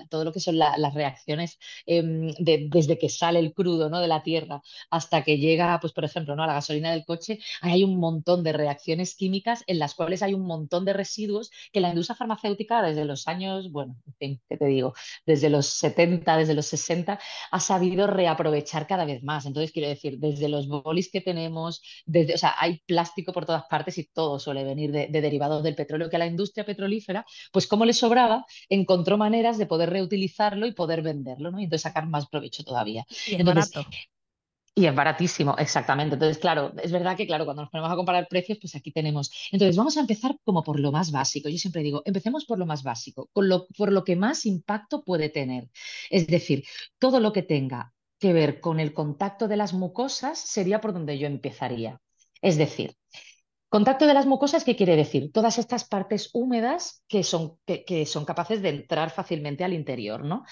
todo lo que son las reacciones em, desde que sale el crudo, ¿no? De la tierra hasta que llega, pues, por ejemplo, ¿no? A la gasolina del coche, hay un montón de reacciones químicas en las cuales hay un montón de residuos que la industria farmacéutica desde los años, bueno, ¿qué te digo? Desde los 70, desde los 60, ha sabido reaprovechar cada vez más. Entonces, quiero decir, desde los bolis que tenemos, desde, sea, hay plástico por todas partes y todo suele venir de, derivados del petróleo, que a la industria petrolífera, pues como le sobraba, encontró maneras de poder reutilizarlo y poder venderlo, ¿no? Y entonces sacar más provecho todavía.
Y es barato.
Y es baratísimo, exactamente. Entonces, claro, es verdad que, claro, cuando nos ponemos a comparar precios, pues aquí tenemos. Entonces, vamos a empezar como por lo más básico. Yo siempre digo, empecemos por lo más básico, con lo, por lo que más impacto puede tener. Es decir, todo lo que tenga que ver con el contacto de las mucosas sería por donde yo empezaría. Es decir, contacto de las mucosas, ¿qué quiere decir? Todas estas partes húmedas que son, que, son capaces de entrar fácilmente al interior, ¿no?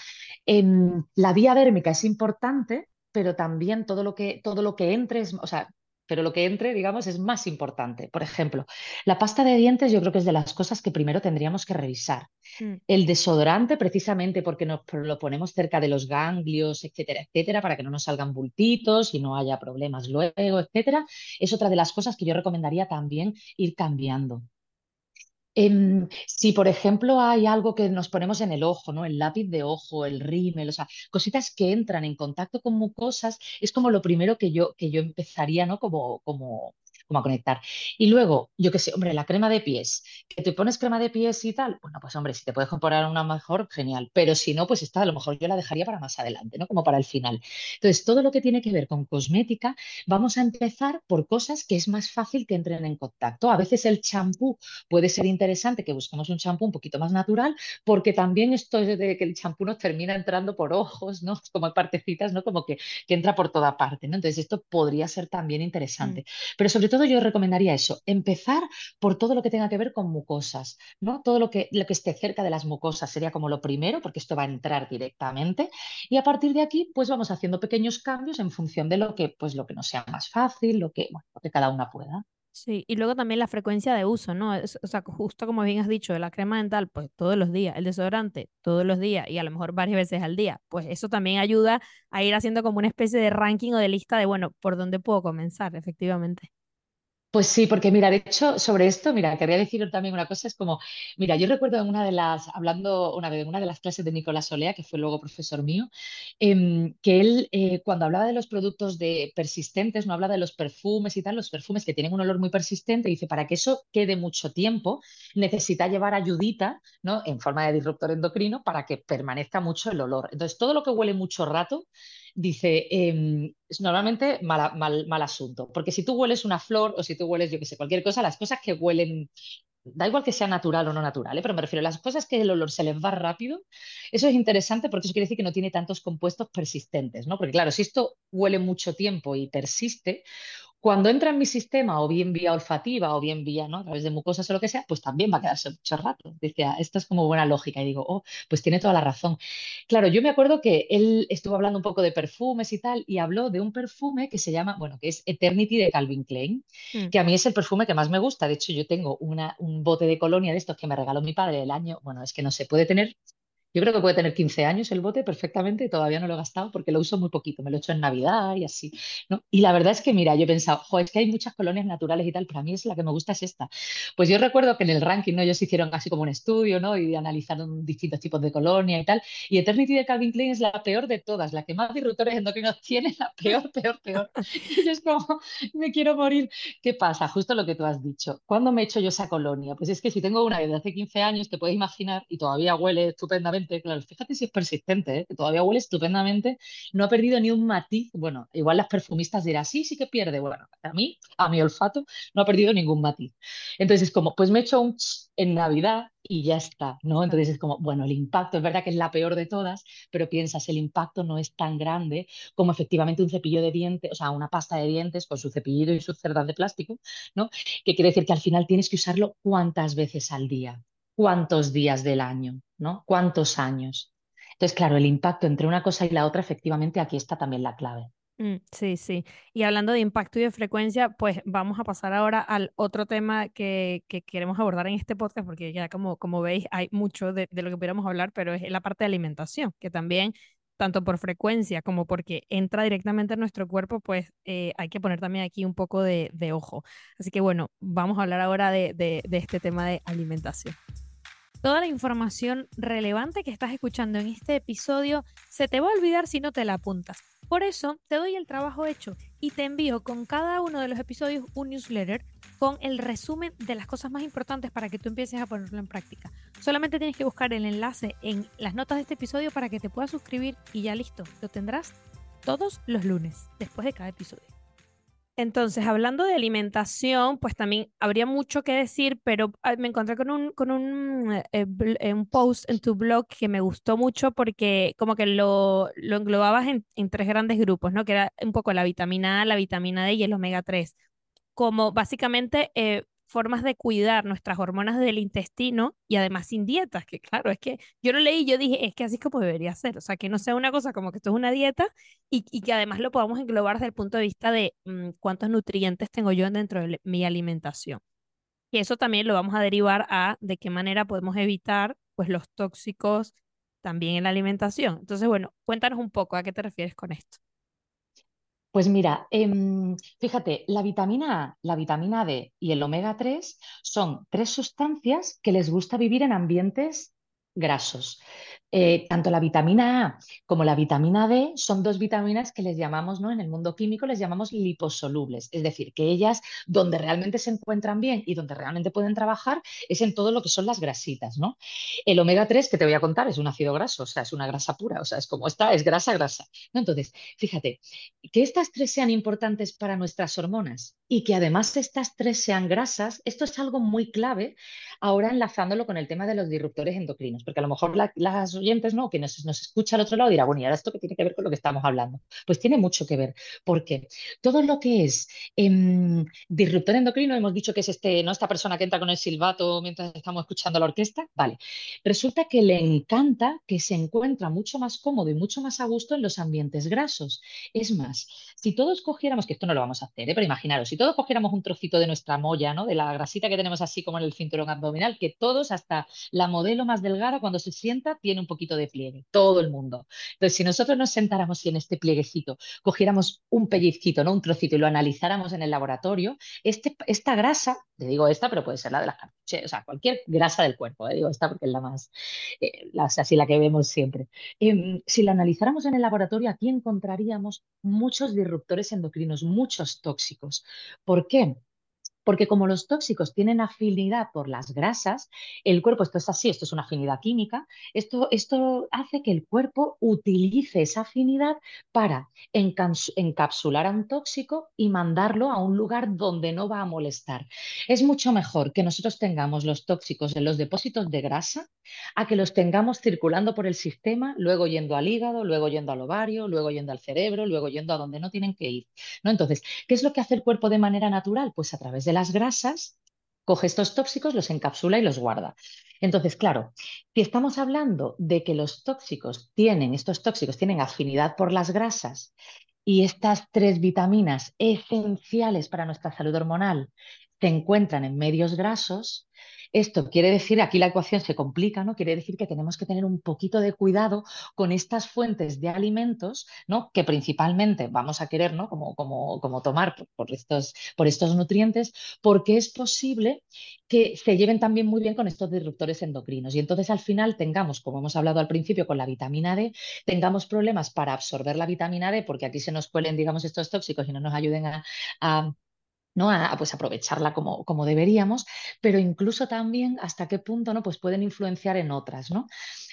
Em, la vía dérmica es importante, pero también todo lo que, todo lo que entre, o sea, pero lo que entre, digamos, es más importante. Por ejemplo, la pasta de dientes yo creo que es de las cosas que primero tendríamos que revisar. Mm. El desodorante, precisamente porque nos lo ponemos cerca de los ganglios, etcétera, etcétera, para que no nos salgan bultitos y no haya problemas luego, etcétera, es otra de las cosas que yo recomendaría también ir cambiando. Em, si, por ejemplo, hay algo que nos ponemos en el ojo, ¿no? El lápiz de ojo, el rímel, o sea, cositas que entran en contacto con mucosas, es como lo primero que yo, que yo empezaría, ¿no? Como, como, como a conectar. Y luego, yo qué sé, hombre, la crema de pies, que te pones crema de pies y tal, bueno, pues hombre, si te puedes comprar una mejor, genial, pero si no, pues esta a lo mejor yo la dejaría para más adelante, ¿no? Como para el final. Entonces, todo lo que tiene que ver con cosmética, vamos a empezar por cosas que es más fácil que entren en contacto. A veces el champú puede ser interesante que busquemos un champú un poquito más natural, porque también esto de que el champú nos termina entrando por ojos, ¿no? [laughs] Como partecitas, ¿no? Como que, que entra por toda parte, ¿no? Entonces, esto podría ser también interesante. Mm. Pero sobre todo, yo recomendaría eso, empezar por todo lo que tenga que ver con mucosas, ¿no? Todo lo que, esté cerca de las mucosas sería como lo primero, porque esto va a entrar directamente, y a partir de aquí, pues vamos haciendo pequeños cambios en función de lo que, pues lo que nos sea más fácil, lo que, cada una pueda.
Sí, y luego también la frecuencia de uso, ¿no? o sea, justo como bien has dicho, la crema dental, pues todos los días, el desodorante todos los días y a lo mejor varias veces al día, pues eso también ayuda a ir haciendo como una especie de ranking o de lista de, bueno, por dónde puedo comenzar, efectivamente.
Pues sí, porque mira, de hecho, sobre esto, mira, quería decir también una cosa, es como, mira, yo recuerdo en una de las, hablando una vez en una de las clases de Nicolás Olea, que fue luego profesor mío, em, que él eh, cuando hablaba de los productos de persistentes, no habla de los perfumes y tal, los perfumes que tienen un olor muy persistente, dice, para que eso quede mucho tiempo, necesita llevar ayudita, ¿no? En forma de disruptor endocrino para que permanezca mucho el olor. Entonces, todo lo que huele mucho rato, dice, em, es normalmente mal, asunto, porque si tú hueles una flor o si tú hueles, yo qué sé, cualquier cosa, las cosas que huelen, da igual que sea natural o no natural, ¿eh? pero me refiero a las cosas que el olor se les va rápido, eso es interesante porque eso quiere decir que no tiene tantos compuestos persistentes, ¿no? Porque claro, si esto huele mucho tiempo y persiste, Cuando entra en mi sistema, o bien vía olfativa, o bien vía, ¿no? A través de mucosas o lo que sea, pues también va a quedarse mucho rato. Decía, esto es como buena lógica. Y digo, oh, pues tiene toda la razón. Claro, yo me acuerdo que él estuvo hablando un poco de perfumes y tal, y habló de un perfume que se llama, bueno, que es Eternity de Calvin Klein,
Mm,
que a mí es el perfume que más me gusta. De hecho, yo tengo una, un bote de colonia de estos que me regaló mi padre el año, bueno, es que no se puede tener yo creo que puede tener 15 años el bote perfectamente, y todavía no lo he gastado porque lo uso muy poquito, me lo echo en Navidad y así. Y la verdad es que, mira, yo he pensado, jo, es que hay muchas colonias naturales y tal, pero a mí es la que me gusta es esta. Pues yo recuerdo que en el ranking, ¿no? Ellos hicieron así como un estudio, ¿no? Y analizaron distintos tipos de colonia y tal, y Eternity de Calvin Klein es la peor de todas, la que más disruptores endocrinos [laughs] tiene, la peor, peor, peor. Y es como, me quiero morir. ¿Qué pasa? Justo lo que tú has dicho. ¿Cuándo me echo yo esa colonia? Pues es que si tengo una desde hace 15 años, te puedes imaginar, y todavía huele estupendamente, claro, fíjate si es persistente, ¿eh? que todavía huele estupendamente, no ha perdido ni un matiz. Bueno, igual las perfumistas dirán, sí, sí que pierde. Bueno, a mí, a mi olfato, no ha perdido ningún matiz. Entonces es como, pues me he hecho un ch en Navidad y ya está, ¿no? Entonces es como, bueno, el impacto es verdad que es la peor de todas, pero piensas, el impacto no es tan grande como efectivamente un cepillo de dientes, o sea, una pasta de dientes con su cepillito y sus cerdas de plástico, ¿no? Que quiere decir que al final tienes que usarlo cuántas veces al día, cuántos días del año, ¿no? ¿Cuántos años? Entonces, claro, el impacto entre una cosa y la otra, efectivamente, aquí está también la clave.
Mm, sí, sí. Y hablando de impacto y de frecuencia, pues vamos a pasar ahora al otro tema que, que queremos abordar en este podcast, porque ya como, como veis hay mucho de, lo que pudiéramos hablar, pero es la parte de alimentación, que también, tanto por frecuencia como porque entra directamente en nuestro cuerpo, pues eh, hay que poner también aquí un poco de, ojo. Así que bueno, vamos a hablar ahora de este tema de alimentación. Toda la información relevante que estás escuchando en este episodio se te va a olvidar si no te la apuntas. Por eso te doy el trabajo hecho y te envío con cada uno de los episodios un newsletter con el resumen de las cosas más importantes para que tú empieces a ponerlo en práctica. Solamente tienes que buscar el enlace en las notas de este episodio para que te puedas suscribir y ya listo, lo tendrás todos los lunes después de cada episodio. Entonces, hablando de alimentación, pues también habría mucho que decir, pero ah, me encontré con eh, eh, eh, un post en tu blog que me gustó mucho porque como que lo, lo englobabas en, tres grandes grupos, ¿no? Que era un poco la vitamina A, la vitamina D y el omega 3 como básicamente formas de cuidar nuestras hormonas del intestino y además sin dietas, que claro, es que yo lo leí y yo dije, es que así es como debería ser, o sea, que no sea una cosa como que esto es una dieta y, y que además lo podamos englobar desde el punto de vista de mm, cuántos nutrientes tengo yo dentro de mi alimentación. Y eso también lo vamos a derivar a de qué manera podemos evitar pues los tóxicos también en la alimentación. Entonces, bueno, cuéntanos un poco a qué te refieres con esto.
Pues mira, em, fíjate, la vitamina A, la vitamina D y el omega 3 son tres sustancias que les gusta vivir en ambientes grasos. Eh, tanto la vitamina A como la vitamina D son dos vitaminas que les llamamos, ¿no? En el mundo químico les llamamos liposolubles, es decir, que ellas donde realmente se encuentran bien y donde realmente pueden trabajar es en todo lo que son las grasitas, ¿no? El omega 3 que te voy a contar es un ácido graso, o sea, es una grasa pura, o sea, es como esta, es grasa, grasa. ¿no? Entonces, fíjate, que estas tres sean importantes para nuestras hormonas y que además estas tres sean grasas, esto es algo muy clave ahora enlazándolo con el tema de los disruptores endocrinos, porque a lo mejor la- las oyentes, ¿no? que nos, nos escucha al otro lado dirá, bueno, ¿y ahora esto qué tiene que ver con lo que estamos hablando? Pues tiene mucho que ver, porque todo lo que es em, disruptor endocrino, hemos dicho que es este, ¿no? esta persona que entra con el silbato mientras estamos escuchando la orquesta, vale, resulta que le encanta que se encuentra mucho más cómodo y mucho más a gusto en los ambientes grasos. Es más, si todos cogiéramos, que esto no lo vamos a hacer, ¿eh? pero imaginaros, si todos cogiéramos un trocito de nuestra molla, ¿no? de la grasita que tenemos así como en el cinturón abdominal, que todos, hasta la modelo más delgada, cuando se sienta, tiene un poquito de pliegue, todo el mundo. Entonces, si nosotros nos sentáramos y en este plieguecito cogiéramos un pellizquito, no un trocito, y lo analizáramos en el laboratorio, este, esta grasa, te digo esta, pero puede ser la de las o sea, cualquier grasa del cuerpo, ¿eh? digo esta porque es la más, eh, la, así la que vemos siempre. Em, si la analizáramos en el laboratorio, aquí encontraríamos muchos disruptores endocrinos, muchos tóxicos. ¿Por qué? Porque como los tóxicos tienen afinidad por las grasas, el cuerpo, esto es así, esto es una afinidad química, esto, esto hace que el cuerpo utilice esa afinidad para encapsular a un tóxico y mandarlo a un lugar donde no va a molestar. Es mucho mejor que nosotros tengamos los tóxicos en los depósitos de grasa a que los tengamos circulando por el sistema, luego yendo al hígado, luego yendo al ovario, luego yendo al cerebro, luego yendo a donde no tienen que ir. ¿no? Entonces, ¿qué es lo que hace el cuerpo de manera natural? Pues a través de las grasas coge estos tóxicos, los encapsula y los guarda. Entonces, claro, si estamos hablando de que los tóxicos tienen, estos tóxicos tienen afinidad por las grasas y estas tres vitaminas esenciales para nuestra salud hormonal se encuentran en medios grasos, esto quiere decir, aquí la ecuación se complica, ¿no? Quiere decir que tenemos que tener un poquito de cuidado con estas fuentes de alimentos, ¿no? Que principalmente vamos a querer, ¿no? Como, como, como tomar por, estos, por estos nutrientes, porque es posible que se lleven también muy bien con estos disruptores endocrinos. Y entonces al final tengamos, como hemos hablado al principio con la vitamina D, tengamos problemas para absorber la vitamina D, porque aquí se nos cuelen, digamos, estos tóxicos y no nos ayuden a ¿no? A, pues aprovecharla como, como, deberíamos, pero incluso también hasta qué punto ¿no? pues pueden influenciar en otras. ¿no?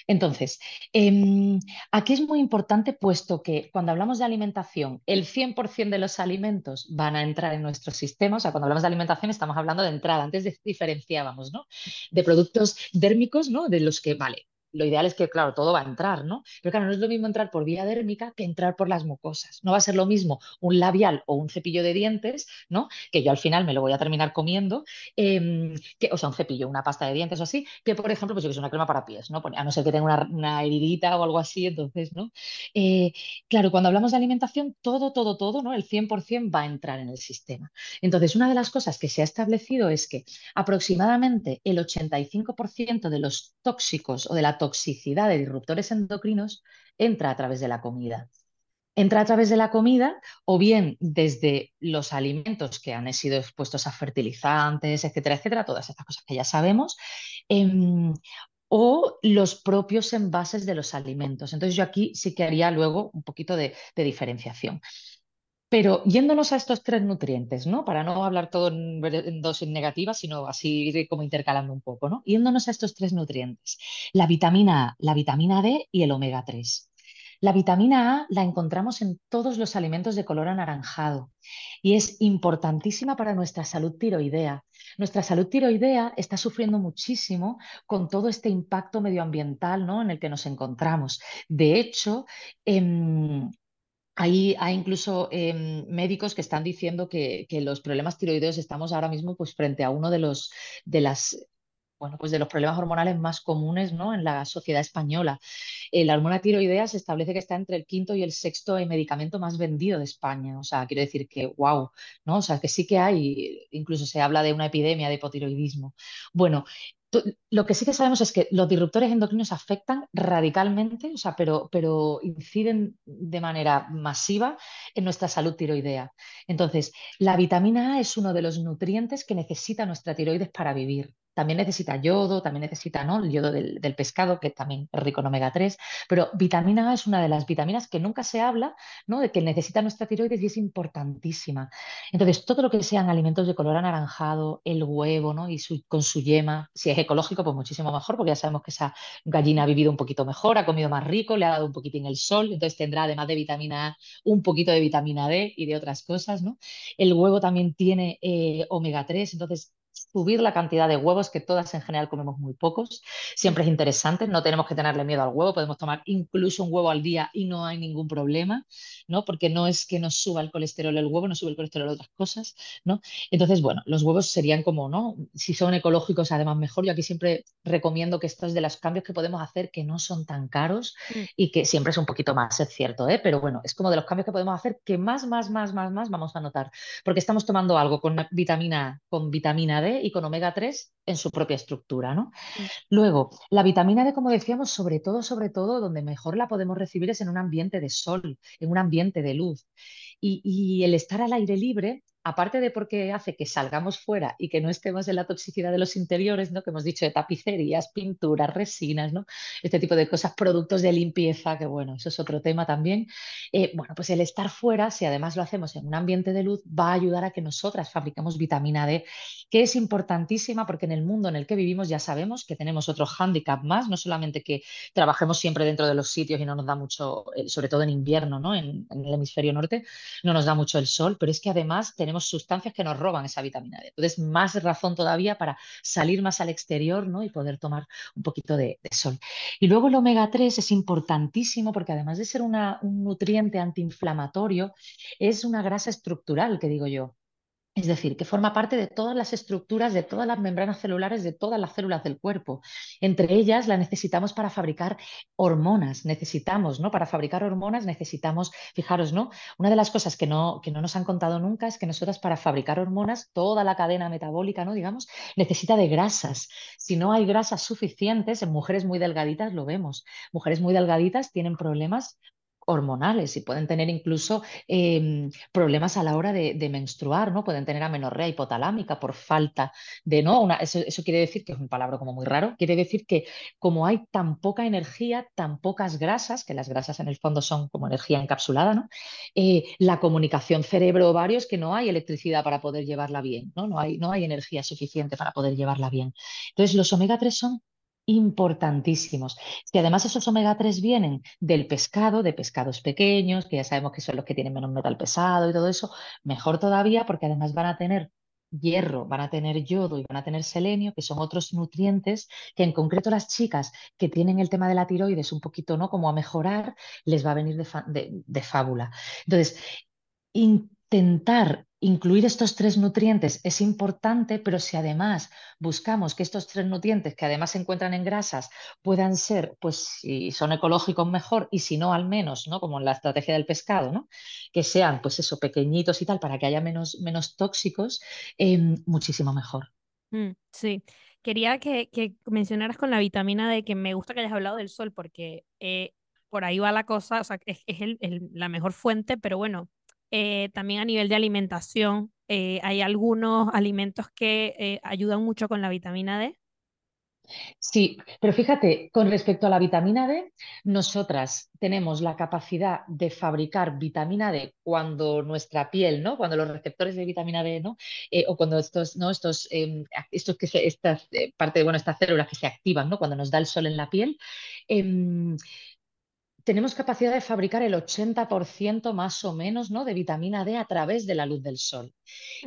Entonces, em, aquí es muy importante puesto que cuando hablamos de alimentación, el 100% de los alimentos van a entrar en nuestro sistema, o sea, cuando hablamos de alimentación estamos hablando de entrada, antes [laughs] diferenciábamos, ¿no? De productos dérmicos, ¿no? De los que, vale, lo ideal es que, claro, todo va a entrar, ¿no? Pero claro, no es lo mismo entrar por vía dérmica que entrar por las mucosas. No va a ser lo mismo un labial o un cepillo de dientes, ¿no? Que yo al final me lo voy a terminar comiendo, em, o sea, un cepillo, una pasta de dientes o así, que por ejemplo, pues yo que es una crema para pies, ¿no? A no ser que tenga una, una heridita o algo así, entonces, ¿no? Eh, claro, cuando hablamos de alimentación, todo, todo, todo, ¿no? El 100% va a entrar en el sistema. Entonces, una de las cosas que se ha establecido es que aproximadamente el 85% de los tóxicos o de la toxicidad de disruptores endocrinos entra a través de la comida. Entra a través de la comida o bien desde los alimentos que han sido expuestos a fertilizantes, etcétera, etcétera, todas estas cosas que ya sabemos, em, o los propios envases de los alimentos. Entonces yo aquí sí que haría luego un poquito de diferenciación. Pero yéndonos a estos tres nutrientes, ¿no? Para no hablar todo en, dosis negativas, sino así como intercalando un poco, ¿no? Yéndonos a estos tres nutrientes, la vitamina A, la vitamina D y el omega 3. La vitamina A la encontramos en todos los alimentos de color anaranjado y es importantísima para nuestra salud tiroidea. Nuestra salud tiroidea está sufriendo muchísimo con todo este impacto medioambiental ¿no? en el que nos encontramos. De hecho, em, hay, incluso em, médicos que están diciendo que, los problemas tiroideos estamos ahora mismo pues, frente a uno de los, de las, bueno, pues de los problemas hormonales más comunes ¿no? en la sociedad española. Eh, la hormona tiroidea se establece que está entre el quinto y el sexto medicamento más vendido de España. O sea, quiero decir que, wow, ¿no? O sea, que sí que hay, incluso se habla de una epidemia de hipotiroidismo. Bueno, lo que sí que sabemos es que los disruptores endocrinos afectan radicalmente, o sea, pero, pero inciden de manera masiva en nuestra salud tiroidea. Entonces, la vitamina A es uno de los nutrientes que necesita nuestra tiroides para vivir. También necesita yodo, también necesita ¿no? el yodo del, pescado, que también es rico en omega 3, pero vitamina A es una de las vitaminas que nunca se habla ¿no? de que necesita nuestra tiroides y es importantísima. Entonces, todo lo que sean alimentos de color anaranjado, el huevo ¿no? y con su yema, si es ecológico, pues muchísimo mejor, porque ya sabemos que esa gallina ha vivido un poquito mejor, ha comido más rico, le ha dado un poquitín el sol, entonces tendrá además de vitamina A un poquito de vitamina D y de otras cosas. ¿no? El huevo también tiene eh, omega 3, entonces subir la cantidad de huevos, que todas en general comemos muy pocos. Siempre es interesante, no tenemos que tenerle miedo al huevo, podemos tomar incluso un huevo al día y no hay ningún problema, ¿no? Porque no es que nos suba el colesterol el huevo, no sube el colesterol otras cosas, ¿no? Entonces, bueno, los huevos serían como, ¿no? Si son ecológicos, además mejor. Yo aquí siempre recomiendo que estos de los cambios que podemos hacer que no son tan caros mm. y que siempre es un poquito más, es cierto, ¿eh? Pero bueno, es como de los cambios que podemos hacer que más, más, más, más, más vamos a notar, porque estamos tomando algo con vitamina, con vitamina D y con omega 3 en su propia estructura. ¿no? Luego, la vitamina D, como decíamos, sobre todo, sobre todo, donde mejor la podemos recibir es en un ambiente de sol, en un ambiente de luz. Y, y el estar al aire libre aparte de porque hace que salgamos fuera y que no estemos en la toxicidad de los interiores, ¿no? Que hemos dicho de tapicerías, pinturas, resinas, ¿no? Este tipo de cosas, productos de limpieza, que bueno, eso es otro tema también. Eh, bueno, pues el estar fuera, si además lo hacemos en un ambiente de luz, va a ayudar a que nosotras fabriquemos vitamina D, que es importantísima porque en el mundo en el que vivimos ya sabemos que tenemos otro hándicap más, no solamente que trabajemos siempre dentro de los sitios y no nos da mucho, eh, sobre todo en invierno, ¿no? En, en el hemisferio norte, no nos da mucho el sol, pero es que además tenemos sustancias que nos roban esa vitamina D. Entonces, más razón todavía para salir más al exterior ¿no? y poder tomar un poquito de, sol. Y luego el omega 3 es importantísimo porque además de ser un nutriente antiinflamatorio, es una grasa estructural, que digo yo. Es decir, que forma parte de todas las estructuras, de todas las membranas celulares, de todas las células del cuerpo. Entre ellas la necesitamos para fabricar hormonas. Necesitamos, ¿no? Para fabricar hormonas necesitamos, fijaros, ¿no? Una de las cosas que no, que no nos han contado nunca es que nosotras para fabricar hormonas, toda la cadena metabólica, ¿no? Digamos, necesita de grasas. Si no hay grasas suficientes, en mujeres muy delgaditas lo vemos. Mujeres muy delgaditas tienen problemas hormonales y pueden tener incluso eh, problemas a la hora de, menstruar, ¿no? Pueden tener amenorrea hipotalámica por falta de, ¿no? Una, eso, eso, quiere decir, que es un palabra como muy raro, quiere decir que como hay tan poca energía, tan pocas grasas, que las grasas en el fondo son como energía encapsulada, ¿no? Eh, la comunicación cerebro-ovario es que no hay electricidad para poder llevarla bien, ¿no? No hay, no hay energía suficiente para poder llevarla bien. Entonces, los omega 3 son importantísimos. Si además esos omega 3 vienen del pescado, de pescados pequeños, que ya sabemos que son los que tienen menos metal pesado y todo eso, mejor todavía porque además van a tener hierro, van a tener yodo y van a tener selenio, que son otros nutrientes que en concreto las chicas que tienen el tema de la tiroides un poquito, ¿no? Como a mejorar, les va a venir de, de, de fábula. Entonces, intentar incluir estos tres nutrientes es importante, pero si además buscamos que estos tres nutrientes, que además se encuentran en grasas, puedan ser, pues si son ecológicos mejor y si no al menos, ¿no? Como en la estrategia del pescado, ¿no? Que sean, pues eso, pequeñitos y tal, para que haya menos, menos tóxicos, eh, muchísimo mejor.
Mm, sí, quería que, que, mencionaras con la vitamina D, que me gusta que hayas hablado del sol, porque eh, por ahí va la cosa, o sea, es, es el, la mejor fuente, pero bueno, eh, también a nivel de alimentación, eh, hay algunos alimentos que eh, ayudan mucho con la vitamina D.
Sí, pero fíjate, con respecto a la vitamina D, nosotras tenemos la capacidad de fabricar vitamina D cuando nuestra piel, ¿no? Cuando los receptores de vitamina D, ¿no? O cuando estos, ¿no? Estos, eh, estos que se, estas parte bueno, estas células que se activan, ¿no? Cuando nos da el sol en la piel. Em, tenemos capacidad de fabricar el 80% más o menos ¿no? de vitamina D a través de la luz del sol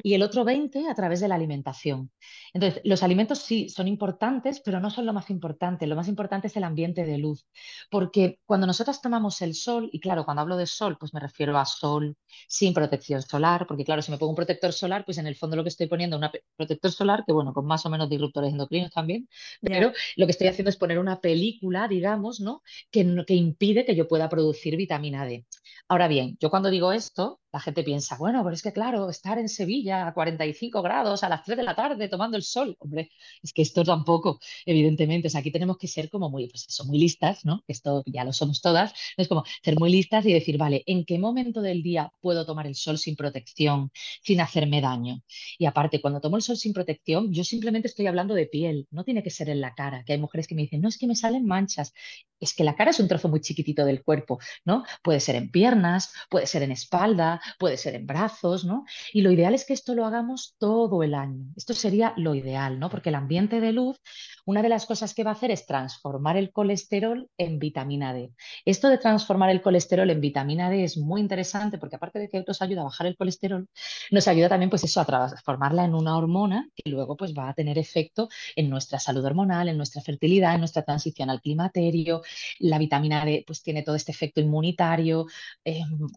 y el otro 20% a través de la alimentación. Entonces, los alimentos sí son importantes, pero no son lo más importante. Lo más importante es el ambiente de luz, porque cuando nosotros tomamos el sol, y claro, cuando hablo de sol, pues me refiero a sol sin protección solar, porque claro, si me pongo un protector solar, pues en el fondo lo que estoy poniendo es un protector solar, que bueno, con más o menos disruptores endocrinos también, pero yeah. lo que estoy haciendo es poner una película, digamos, ¿no? Que, que impide que yo pueda producir vitamina D. Ahora bien, yo cuando digo esto, la gente piensa, bueno, pero es que claro, estar en Sevilla a 45 grados a las 3 de la tarde tomando el sol, hombre, es que esto tampoco, evidentemente, o sea, aquí tenemos que ser como muy, pues eso, muy listas, ¿no? Esto ya lo somos todas, es como ser muy listas y decir, vale, ¿en qué momento del día puedo tomar el sol sin protección, sin hacerme daño? Y aparte, cuando tomo el sol sin protección, yo simplemente estoy hablando de piel, no tiene que ser en la cara, que hay mujeres que me dicen, no, es que me salen manchas, es que la cara es un trozo muy chiquitito del cuerpo, ¿no? Puede ser en piernas, puede ser en espalda, puede ser en brazos, ¿no? Y lo ideal es que esto lo hagamos todo el año. Esto sería lo ideal, ¿no? Porque el ambiente de luz, una de las cosas que va a hacer es transformar el colesterol en vitamina D. Esto de transformar el colesterol en vitamina D es muy interesante porque aparte de que nos ayuda a bajar el colesterol, nos ayuda también pues eso a transformarla en una hormona que luego pues va a tener efecto en nuestra salud hormonal, en nuestra fertilidad, en nuestra transición al climaterio. La vitamina D pues tiene todo este efecto inmunitario. Eh, bueno,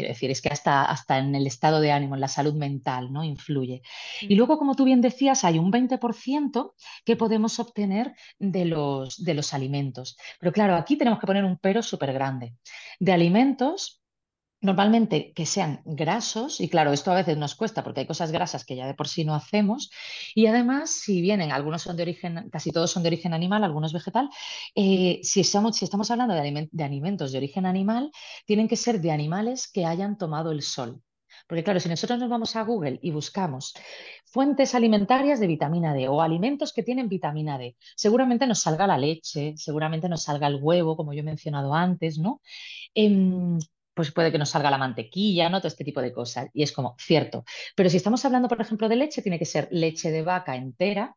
Quiero decir, es que hasta, hasta en el estado de ánimo, en la salud mental, ¿no? Influye. Y luego, como tú bien decías, hay un 20% que podemos obtener de los, de los alimentos. Pero claro, aquí tenemos que poner un pero súper grande. De alimentos Normalmente que sean grasos, y claro, esto a veces nos cuesta porque hay cosas grasas que ya de por sí no hacemos, y además, si vienen, algunos son de origen, casi todos son de origen animal, algunos vegetal, eh, si, estamos, si estamos hablando de, aliment de alimentos de origen animal, tienen que ser de animales que hayan tomado el sol. Porque claro, si nosotros nos vamos a Google y buscamos fuentes alimentarias de vitamina D o alimentos que tienen vitamina D, seguramente nos salga la leche, seguramente nos salga el huevo, como yo he mencionado antes, ¿no? Em, pues puede que nos salga la mantequilla, ¿no? Todo este tipo de cosas. Y es como, cierto. Pero si estamos hablando, por ejemplo, de leche, tiene que ser leche de vaca entera,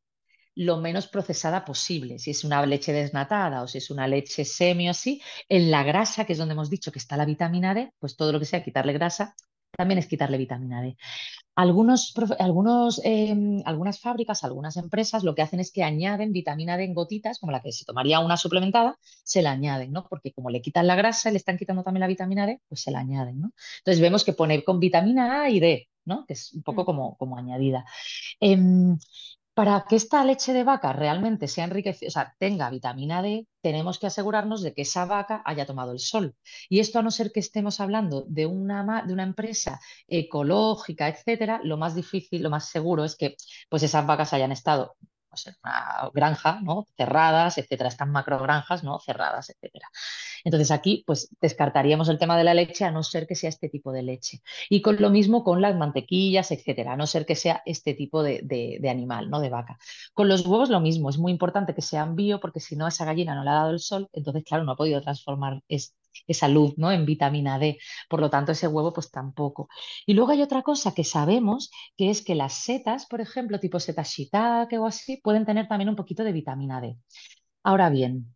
lo menos procesada posible. Si es una leche desnatada o si es una leche semi o así, en la grasa, que es donde hemos dicho que está la vitamina D, pues todo lo que sea quitarle grasa, también es quitarle vitamina D. Algunos, algunos, em, algunas fábricas, algunas empresas lo que hacen es que añaden vitamina D en gotitas, como la que se tomaría una suplementada, se la añaden, ¿no? Porque como le quitan la grasa y le están quitando también la vitamina D, pues se la añaden, ¿no? Entonces vemos que pone con vitamina A y D, ¿no? Que es un poco mm. como, como añadida. Em, para que esta leche de vaca realmente sea enriquecida, o sea, tenga vitamina D, tenemos que asegurarnos de que esa vaca haya tomado el sol. Y esto a no ser que estemos hablando de una, de una empresa ecológica, etcétera, lo más difícil, lo más seguro es que pues esas vacas hayan estado una granja, ¿no? Cerradas, etcétera, están macrogranjas, ¿no? Cerradas, etcétera. Entonces aquí, pues descartaríamos el tema de la leche a no ser que sea este tipo de leche. Y con lo mismo con las mantequillas, etcétera, a no ser que sea este tipo de, de, animal, ¿no? De vaca. Con los huevos lo mismo, es muy importante que sean bio porque si no esa gallina no le ha dado el sol, entonces claro, no ha podido transformar esa luz ¿no? en vitamina D. Por lo tanto, ese huevo pues tampoco. Y luego hay otra cosa que sabemos, que es que las setas, por ejemplo, tipo setas shiitake o así, pueden tener también un poquito de vitamina D. Ahora bien,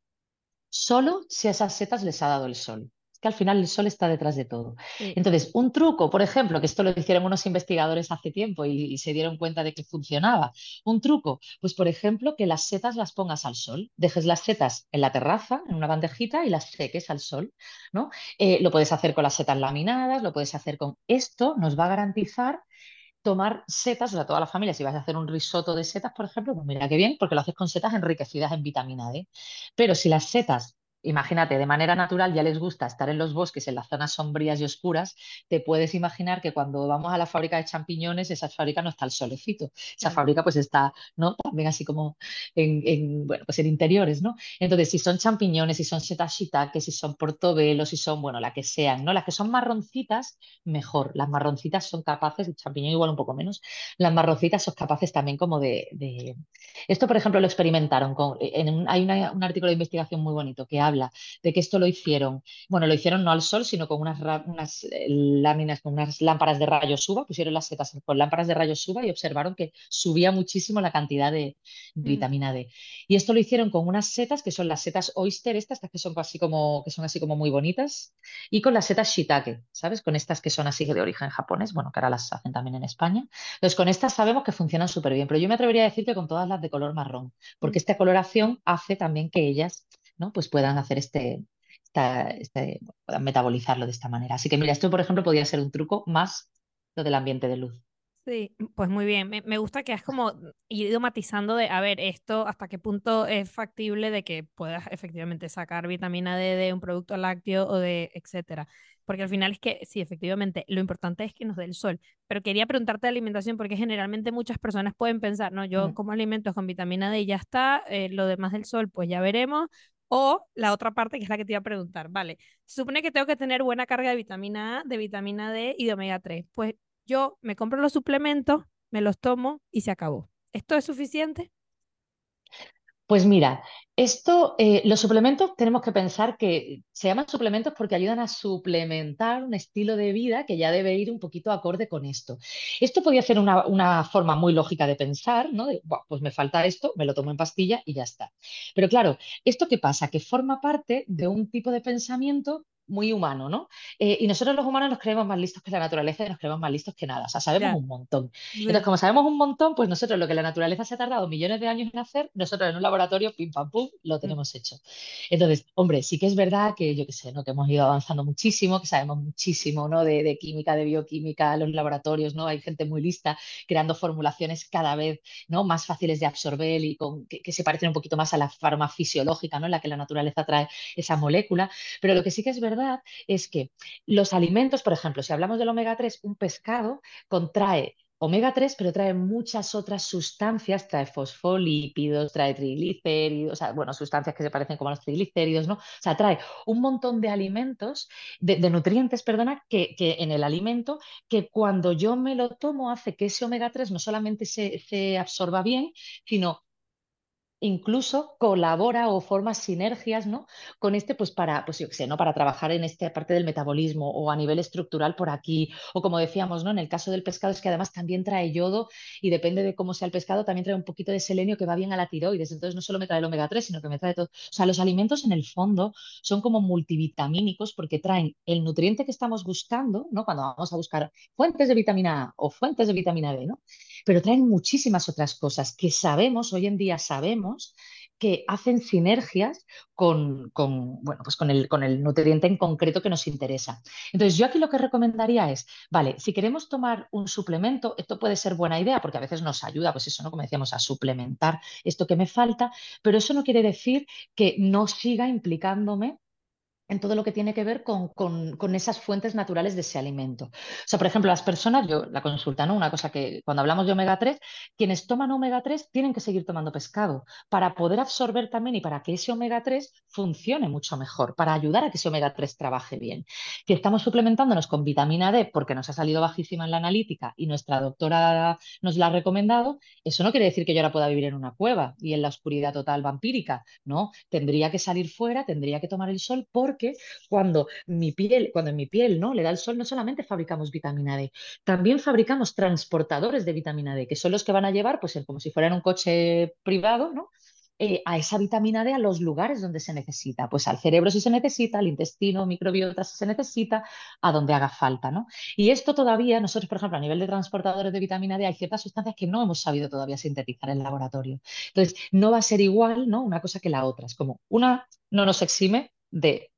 solo si a esas setas les ha dado el sol. Es que al final el sol está detrás de todo. Entonces, un truco, por ejemplo, que esto lo hicieron unos investigadores hace tiempo y, se dieron cuenta de que funcionaba. Un truco, pues por ejemplo, que las setas las pongas al sol. Dejes las setas en la terraza, en una bandejita, y las seques al sol. ¿no? Eh, lo puedes hacer con las setas laminadas, lo puedes hacer con esto, nos va a garantizar tomar setas, o sea, toda la familia, si vas a hacer un risotto de setas, por ejemplo, pues mira qué bien, porque lo haces con setas enriquecidas en vitamina D. Pero si las setas imagínate, de manera natural ya les gusta estar en los bosques, en las zonas sombrías y oscuras, te puedes imaginar que cuando vamos a la fábrica de champiñones, esa fábrica no está al solecito, esa fábrica pues está, ¿no? También así como en, bueno, pues en interiores, ¿no? Entonces, si son champiñones, si son setas shiitake, si son portobelos, si son, bueno, la que sean, ¿no? Las que son marroncitas, mejor. Las marroncitas son capaces, el champiñón igual un poco menos, las marroncitas son capaces también como de... Esto, por ejemplo, lo experimentaron con... En hay un artículo de investigación muy bonito que habla de que esto lo hicieron, bueno, lo hicieron no al sol, sino con unas, unas eh, láminas, con unas lámparas de rayos UVA, pusieron las setas con lámparas de rayos UVA y observaron que subía muchísimo la cantidad de mm. vitamina D. Y esto lo hicieron con unas setas que son las setas oyster, estas, que son así como, que son así como muy bonitas, y con las setas shiitake, ¿sabes? Con estas que son así de origen japonés, bueno, que ahora las hacen también en España. Entonces, con estas sabemos que funcionan súper bien, pero yo me atrevería a decir que con todas las de color marrón, porque mm. esta coloración hace también que ellas ¿no? pues puedan hacer este, este, puedan metabolizarlo de esta manera. Así que mira, esto por ejemplo podría ser un truco más lo del ambiente de luz.
Sí, pues muy bien. Me, gusta que has como ido matizando de, a ver, esto hasta qué punto es factible de que puedas efectivamente sacar vitamina D de un producto lácteo o de etcétera. Porque al final es que, sí, efectivamente, lo importante es que nos dé el sol. Pero quería preguntarte de alimentación porque generalmente muchas personas pueden pensar, no, yo como alimentos con vitamina D y ya está, eh, lo demás del sol pues ya veremos, o la otra parte, que es la que te iba a preguntar, vale, se supone que tengo que tener buena carga de vitamina A, de vitamina D y de omega 3. Pues yo me compro los suplementos, me los tomo y se acabó. ¿Esto es suficiente?
Pues mira, esto, eh, los suplementos tenemos que pensar que se llaman suplementos porque ayudan a suplementar un estilo de vida que ya debe ir un poquito acorde con esto. Esto podría ser una, forma muy lógica de pensar, ¿no? pues me falta esto, me lo tomo en pastilla y ya está. Pero claro, ¿esto qué pasa? Que forma parte de un tipo de pensamiento muy humano, ¿no? Eh, y nosotros los humanos nos creemos más listos que la naturaleza y nos creemos más listos que nada, o sea, sabemos un montón. Entonces, como sabemos un montón, pues nosotros lo que la naturaleza se ha tardado millones de años en hacer, nosotros en un laboratorio, pim, pam, pum, lo mm. tenemos hecho. Entonces, hombre, sí que es verdad que yo qué sé, ¿no? Que hemos ido avanzando muchísimo, que sabemos muchísimo, ¿no? De, química, de bioquímica, los laboratorios, ¿no? Hay gente muy lista creando formulaciones cada vez, ¿no? Más fáciles de absorber y con, que, que se parecen un poquito más a la farma fisiológica, ¿no? En la que la naturaleza trae esa molécula. Pero lo que sí que es verdad es que los alimentos, por ejemplo, si hablamos del omega 3, un pescado contrae omega 3, pero trae muchas otras sustancias, trae fosfolípidos, trae triglicéridos, o sea, bueno, sustancias que se parecen como a los triglicéridos, ¿no? O sea, trae un montón de alimentos, de, nutrientes, perdona, que, en el alimento, que cuando yo me lo tomo hace que ese omega 3 no solamente se, se absorba bien, sino incluso colabora o forma sinergias ¿no? con este, pues para, pues ¿no? para trabajar en esta parte del metabolismo o a nivel estructural por aquí, o como decíamos, ¿no? en el caso del pescado es que además también trae yodo y depende de cómo sea el pescado, también trae un poquito de selenio que va bien a la tiroides, entonces no solo me trae el omega 3, sino que me trae todo. O sea, los alimentos en el fondo son como multivitamínicos porque traen el nutriente que estamos buscando, ¿no? Cuando vamos a buscar fuentes de vitamina A o fuentes de vitamina D, ¿no? Pero traen muchísimas otras cosas que sabemos, hoy en día sabemos, que hacen sinergias con, bueno, pues con, el, con el nutriente en concreto que nos interesa. Entonces, yo aquí lo que recomendaría es, vale, si queremos tomar un suplemento, esto puede ser buena idea porque a veces nos ayuda, pues eso, ¿no? Como decíamos, a suplementar esto que me falta, pero eso no quiere decir que no siga implicándome en todo lo que tiene que ver con, con, esas fuentes naturales de ese alimento. O sea, por ejemplo, las personas, yo la consulta, ¿no? Una cosa que cuando hablamos de omega 3, quienes toman omega 3 tienen que seguir tomando pescado para poder absorber también y para que ese omega 3 funcione mucho mejor, para ayudar a que ese omega 3 trabaje bien. Que estamos suplementándonos con vitamina D porque nos ha salido bajísima en la analítica y nuestra doctora nos la ha recomendado, eso no quiere decir que yo ahora pueda vivir en una cueva y en la oscuridad total vampírica, ¿no? Tendría que salir fuera, tendría que tomar el sol porque porque cuando mi piel, cuando en mi piel ¿no? le da el sol, no solamente fabricamos vitamina D, también fabricamos transportadores de vitamina D, que son los que van a llevar, pues como si fueran un coche privado, ¿no? Eh, a esa vitamina D a los lugares donde se necesita, pues al cerebro si se necesita, al intestino, microbiota si se necesita, a donde haga falta, ¿no? Y esto todavía, nosotros, por ejemplo, a nivel de transportadores de vitamina D, hay ciertas sustancias que no hemos sabido todavía sintetizar en el laboratorio. Entonces, no va a ser igual, ¿no? Una cosa que la otra. Es como una no nos exime de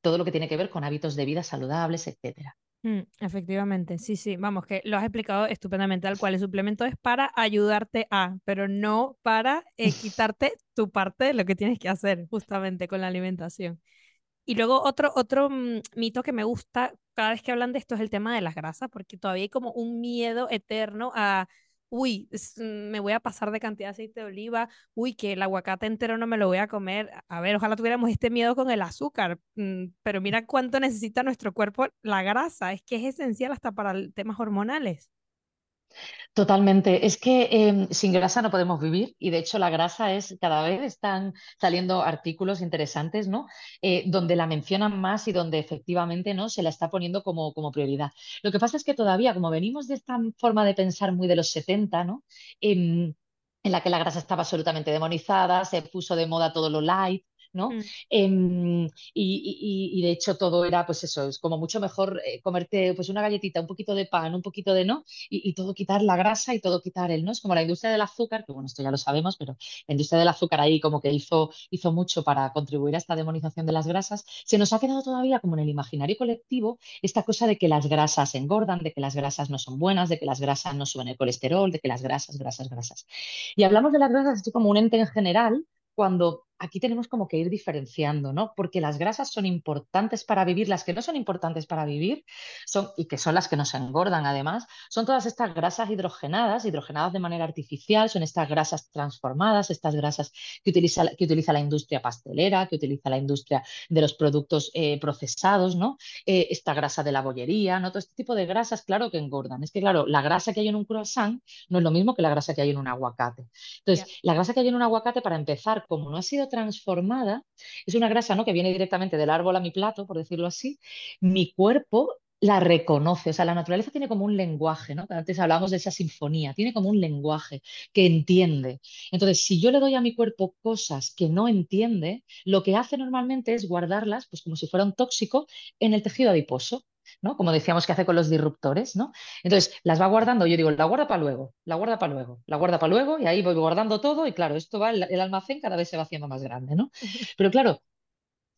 todo lo que tiene que ver con hábitos de vida saludables, etcétera.
Mm, efectivamente, sí, sí, vamos, que lo has explicado estupendamente, al cual el suplemento es para ayudarte a, pero no para eh, [laughs] quitarte tu parte de lo que tienes que hacer justamente con la alimentación. Y luego otro, otro mm, mito que me gusta cada vez que hablan de esto es el tema de las grasas, porque todavía hay como un miedo eterno a uy, mm, me voy a pasar de cantidad de aceite de oliva, uy, que el aguacate entero no me lo voy a comer. A ver, ojalá tuviéramos este miedo con el azúcar, mm, pero mira cuánto necesita nuestro cuerpo la grasa, es que es esencial hasta para temas hormonales.
Totalmente. Es que em, sin grasa no podemos vivir y de hecho la grasa es, cada vez están saliendo artículos interesantes, ¿no? Eh, donde la mencionan más y donde efectivamente no se la está poniendo como, como prioridad. Lo que pasa es que todavía, como venimos de esta forma de pensar muy de los 70, ¿no? Em, en la que la grasa estaba absolutamente demonizada, se puso de moda todo lo light, ¿no? Mm. Em, y, de hecho todo era, pues eso, es como mucho mejor eh, comerte pues una galletita, un poquito de pan, un poquito de no, y, todo quitar la grasa y todo quitar el, ¿no? Es como la industria del azúcar, que bueno, esto ya lo sabemos, pero la industria del azúcar ahí como que hizo, hizo mucho para contribuir a esta demonización de las grasas, se nos ha quedado todavía como en el imaginario colectivo esta cosa de que las grasas engordan, de que las grasas no son buenas, de que las grasas no suben el colesterol, de que las grasas, grasas, grasas. Y hablamos de las grasas así como un ente en general, cuando aquí tenemos como que ir diferenciando, ¿no? Porque las grasas son importantes para vivir, las que no son importantes para vivir son, y que son las que nos engordan además, son todas estas grasas hidrogenadas, hidrogenadas de manera artificial, son estas grasas transformadas, estas grasas que utiliza, que utiliza la industria pastelera, que utiliza la industria de los productos eh, procesados, ¿no? Eh, esta grasa de la bollería, ¿no? Todo este tipo de grasas, claro que engordan. Es que, claro, la grasa que hay en un croissant no es lo mismo que la grasa que hay en un aguacate. Entonces, la grasa que hay en un aguacate, para empezar, como no ha sido transformada, es una grasa ¿no? que viene directamente del árbol a mi plato, por decirlo así, mi cuerpo la reconoce, o sea, la naturaleza tiene como un lenguaje, ¿no? Antes hablábamos de esa sinfonía, tiene como un lenguaje que entiende. Entonces, si yo le doy a mi cuerpo cosas que no entiende, lo que hace normalmente es guardarlas, pues como si fuera un tóxico, en el tejido adiposo. ¿No? Como decíamos que hace con los disruptores, ¿no? Entonces, las va guardando, yo digo, la guarda para luego, la guarda para luego, la guarda para luego, y ahí voy guardando todo, y claro, esto va, el, almacén cada vez se va haciendo más grande, ¿no? [laughs] Pero claro,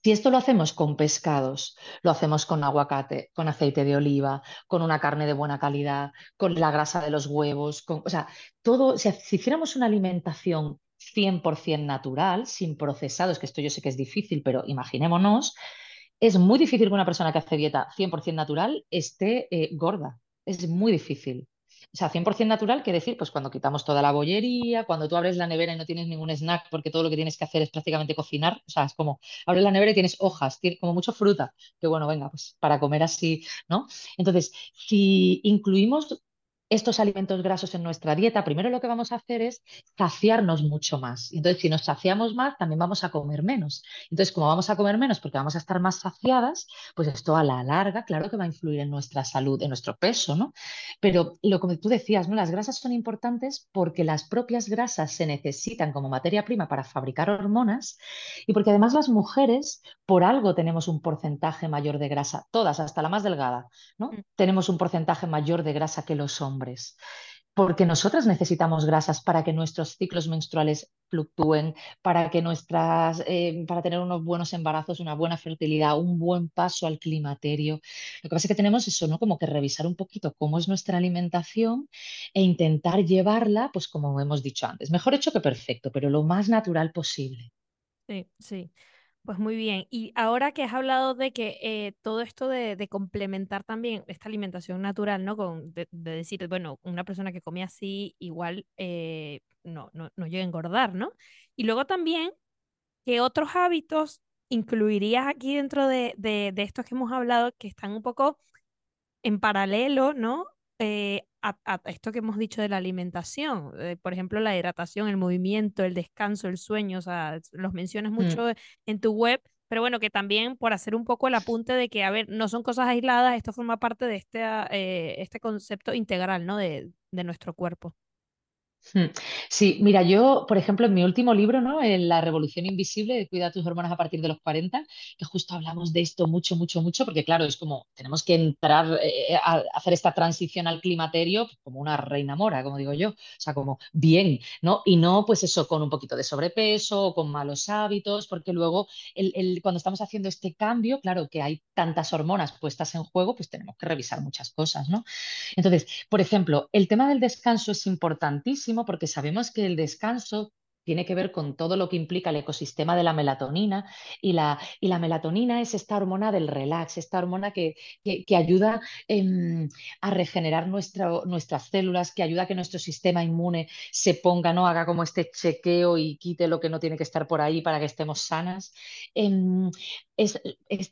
si esto lo hacemos con pescados, lo hacemos con aguacate, con aceite de oliva, con una carne de buena calidad, con la grasa de los huevos, con, o sea, todo, si, si hiciéramos una alimentación 100% natural, sin procesados, que esto yo sé que es difícil, pero imaginémonos, es muy difícil que una persona que hace dieta 100% natural esté eh, gorda. Es muy difícil. o sea, 100% natural quiere decir, pues cuando quitamos toda la bollería, cuando tú abres la nevera y no tienes ningún snack porque todo lo que tienes que hacer es prácticamente cocinar, o sea, es como abres la nevera y tienes hojas, tienes como mucho fruta, que bueno, venga, pues para comer así, ¿no? Entonces, si incluimos estos alimentos grasos en nuestra dieta, primero lo que vamos a hacer es saciarnos mucho más. Entonces, si nos saciamos más, también vamos a comer menos. Entonces, como vamos a comer menos porque vamos a estar más saciadas, pues esto a la larga, claro que va a influir en nuestra salud, en nuestro peso, ¿no? Pero lo que tú decías, ¿no? Las grasas son importantes porque las propias grasas se necesitan como materia prima para fabricar hormonas y porque además las mujeres, por algo tenemos un porcentaje mayor de grasa, todas, hasta la más delgada, ¿no? Mm. Tenemos un porcentaje mayor de grasa que los hombres porque nosotras necesitamos grasas para que nuestros ciclos menstruales fluctúen, para que nuestras, eh, para tener unos buenos embarazos, una buena fertilidad, un buen paso al climaterio. Lo que pasa es que tenemos eso, ¿no? Como que revisar un poquito cómo es nuestra alimentación e intentar llevarla, pues como hemos dicho antes, mejor hecho que perfecto, pero lo más natural posible.
Sí, sí. Pues muy bien. Y ahora que has hablado de que eh, todo esto de, complementar también esta alimentación natural, ¿no? Con, de, decir, bueno, una persona que come así igual eh, no, no, no llega a engordar, ¿no? Y luego también, ¿qué otros hábitos incluirías aquí dentro de, de estos que hemos hablado que están un poco en paralelo, ¿no? Eh, a, esto que hemos dicho de la alimentación, eh, por ejemplo, la hidratación, el movimiento, el descanso, el sueño, o sea, los mencionas mm. mucho en tu web, pero bueno, que también por hacer un poco el apunte de que, a ver, no son cosas aisladas, esto forma parte de este, eh, este concepto integral, ¿no? De, de nuestro cuerpo.
Hmm. Sí, mira, yo, por ejemplo, en mi último libro, ¿no? En La Revolución Invisible de Cuida tus hormonas a partir de los 40, que justo hablamos de esto mucho, mucho, mucho, porque claro, es como tenemos que entrar eh, a hacer esta transición al climaterio como una reina mora, como digo yo, o sea, como bien, ¿no? Y no, pues eso, con un poquito de sobrepeso o con malos hábitos, porque luego el, cuando estamos haciendo este cambio, claro, que hay tantas hormonas puestas en juego, pues tenemos que revisar muchas cosas, ¿no? Entonces, por ejemplo, el tema del descanso es importantísimo porque sabemos que el descanso tiene que ver con todo lo que implica el ecosistema de la melatonina y la, y la melatonina es esta hormona del relax, esta hormona que, que, ayuda em, a regenerar nuestras células, que ayuda a que nuestro sistema inmune se ponga, ¿no? haga como este chequeo y quite lo que no tiene que estar por ahí para que estemos sanas. Em, es,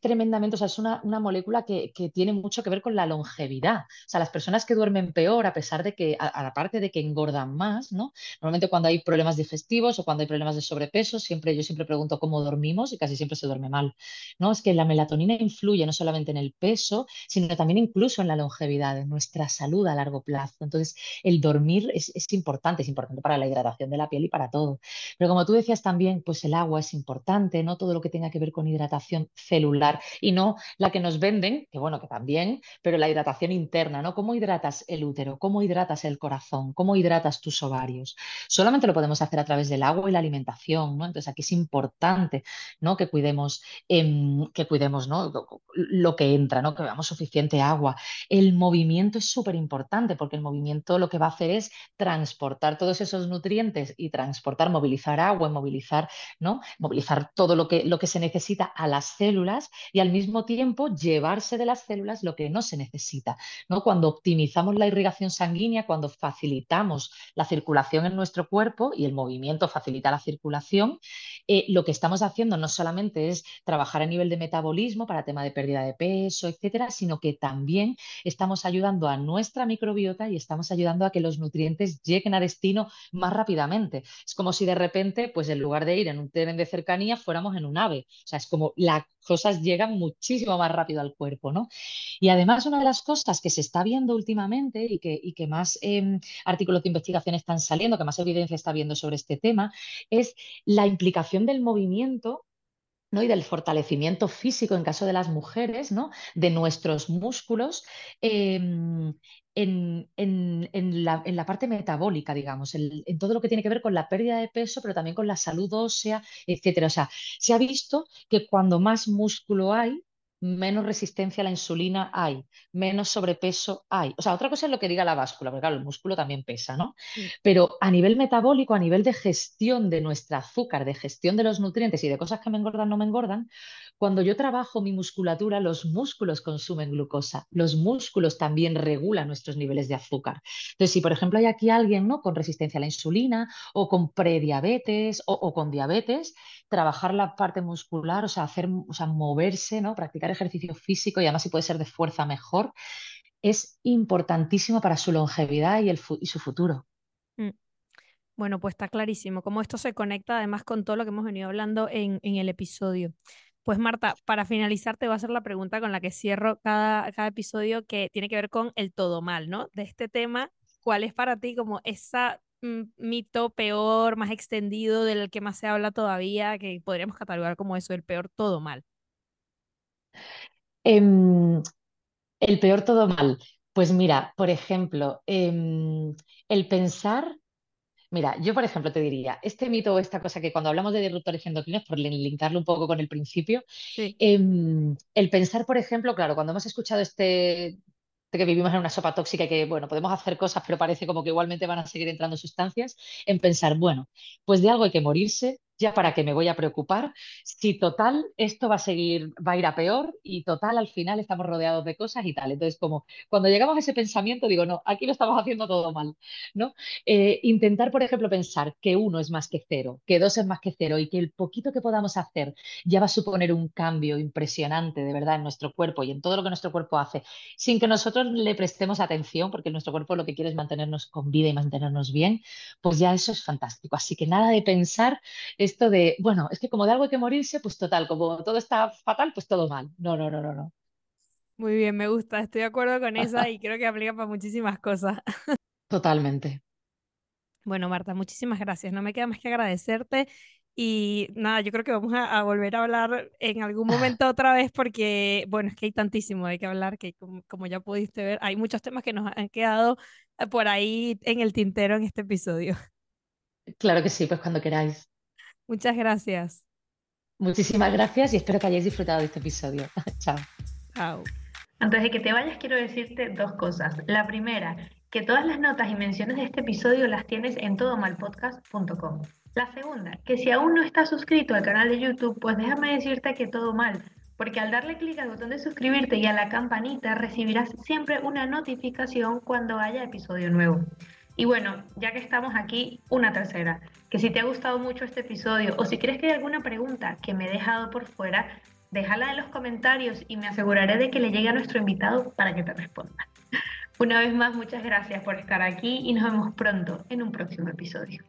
tremendamente, o sea, es una, molécula que, tiene mucho que ver con la longevidad. O sea, las personas que duermen peor, a pesar de que, aparte de que engordan más, ¿no? Normalmente cuando hay problemas digestivos o cuando hay problemas de sobrepeso, siempre, yo siempre pregunto cómo dormimos y casi siempre se duerme mal, ¿no? Es que la melatonina influye no solamente en el peso, sino también incluso en la longevidad, en nuestra salud a largo plazo. Entonces, el dormir es, es importante, es importante para la hidratación de la piel y para todo. Pero como tú decías también, pues el agua es importante, ¿no? Todo lo que tenga que ver con hidratación celular y no la que nos venden, que bueno, que también, pero la hidratación interna, ¿no? ¿Cómo hidratas el útero? ¿Cómo hidratas el corazón? ¿Cómo hidratas tus ovarios? Solamente lo podemos hacer a través del agua y la alimentación, ¿no? Entonces aquí es importante, ¿no? Que cuidemos, em, que cuidemos, ¿no? Lo que entra, ¿no? Que veamos suficiente agua. El movimiento es súper importante porque el movimiento lo que va a hacer es transportar todos esos nutrientes y transportar, movilizar agua, movilizar, ¿no? Movilizar todo lo que, lo que se necesita a la células y al mismo tiempo llevarse de las células lo que no se necesita. ¿no? Cuando optimizamos la irrigación sanguínea, cuando facilitamos la circulación en nuestro cuerpo y el movimiento facilita la circulación, eh, lo que estamos haciendo no solamente es trabajar a nivel de metabolismo para tema de pérdida de peso, etcétera, sino que también estamos ayudando a nuestra microbiota y estamos ayudando a que los nutrientes lleguen a destino más rápidamente. Es como si de repente, pues en lugar de ir en un tren de cercanía, fuéramos en un ave. O sea, es como las cosas llegan muchísimo más rápido al cuerpo, ¿no? Y además una de las cosas que se está viendo últimamente y que, más em, artículos de investigación están saliendo, que más evidencia está viendo sobre este tema, es la implicación del movimiento ¿no? y del fortalecimiento físico en caso de las mujeres, ¿no? de nuestros músculos, em, en, la, parte metabólica, digamos, en, todo lo que tiene que ver con la pérdida de peso, pero también con la salud ósea, etcétera. O sea, se ha visto que cuando más músculo hay, menos resistencia a la insulina hay, menos sobrepeso hay. O sea, otra cosa es lo que diga la báscula, porque claro, el músculo también pesa, ¿no? Pero a nivel metabólico, a nivel de gestión de nuestro azúcar, de gestión de los nutrientes y de cosas que me engordan, no me engordan, cuando yo trabajo mi musculatura, los músculos consumen glucosa, los músculos también regulan nuestros niveles de azúcar. Entonces, si por ejemplo hay aquí alguien ¿no? con resistencia a la insulina o con prediabetes o, con diabetes, trabajar la parte muscular, o sea, hacer, o sea, moverse, ¿no? practicar ejercicio físico y además si puede ser de fuerza mejor, es importantísimo para su longevidad y, el su futuro. Mm.
Bueno, pues está clarísimo cómo esto se conecta además con todo lo que hemos venido hablando en, el episodio. Pues Marta, para finalizar te voy a hacer la pregunta con la que cierro cada, episodio que tiene que ver con el todo mal, ¿no? De este tema, ¿cuál es para ti como esa mm, mito peor, más extendido, del que más se habla todavía, que podríamos catalogar como eso, el peor todo mal?
Em, el peor todo mal. Pues mira, por ejemplo, em, el pensar Mira, yo por ejemplo te diría, este mito o esta cosa que cuando hablamos de disruptores endocrinos, por linkarlo un poco con el principio, em, el pensar, por ejemplo, claro, cuando hemos escuchado este de que vivimos en una sopa tóxica y que, bueno, podemos hacer cosas, pero parece como que igualmente van a seguir entrando sustancias, en pensar, bueno, pues de algo hay que morirse, ya para qué me voy a preocupar, si total esto va a seguir, va a ir a peor y total al final estamos rodeados de cosas y tal. Entonces, como cuando llegamos a ese pensamiento, digo, no, aquí lo estamos haciendo todo mal, ¿no? Eh, intentar, por ejemplo, pensar que uno es más que cero, que dos es más que cero y que el poquito que podamos hacer ya va a suponer un cambio impresionante, de verdad, en nuestro cuerpo y en todo lo que nuestro cuerpo hace, sin que nosotros le prestemos atención, porque nuestro cuerpo lo que quiere es mantenernos con vida y mantenernos bien, pues ya eso es fantástico. Así que nada de pensar esto de, bueno, es que como de algo hay que morirse, pues total, como todo está fatal, pues todo mal. No, no, no, no, no.
Muy bien, me gusta, estoy de acuerdo con esa y creo que aplica para muchísimas cosas. [laughs]
Totalmente.
Bueno, Marta, muchísimas gracias. No me queda más que agradecerte y nada, yo creo que vamos a, volver a hablar en algún momento otra vez porque, bueno, es que hay tantísimo de que hablar que como, ya pudiste ver, hay muchos temas que nos han quedado eh, por ahí en el tintero en este episodio.
Claro que sí, pues cuando queráis.
Muchas gracias.
Muchísimas gracias y espero que hayáis disfrutado de este episodio. [laughs] Chao.
Chao.
Antes de que te vayas, quiero decirte dos cosas. La primera, que todas las notas y menciones de este episodio las tienes en todomalpodcast.com. La segunda, que si aún no estás suscrito al canal de YouTube, pues déjame decirte que todo mal, porque al darle clic al botón de suscribirte y a la campanita recibirás siempre una notificación cuando haya episodio nuevo. Y bueno, ya que estamos aquí, una tercera, que si te ha gustado mucho este episodio o si crees que hay alguna pregunta que me he dejado por fuera, déjala en los comentarios y me aseguraré de que le llegue a nuestro invitado para que te responda. [laughs] Una vez más, muchas gracias por estar aquí y nos vemos pronto en un próximo episodio.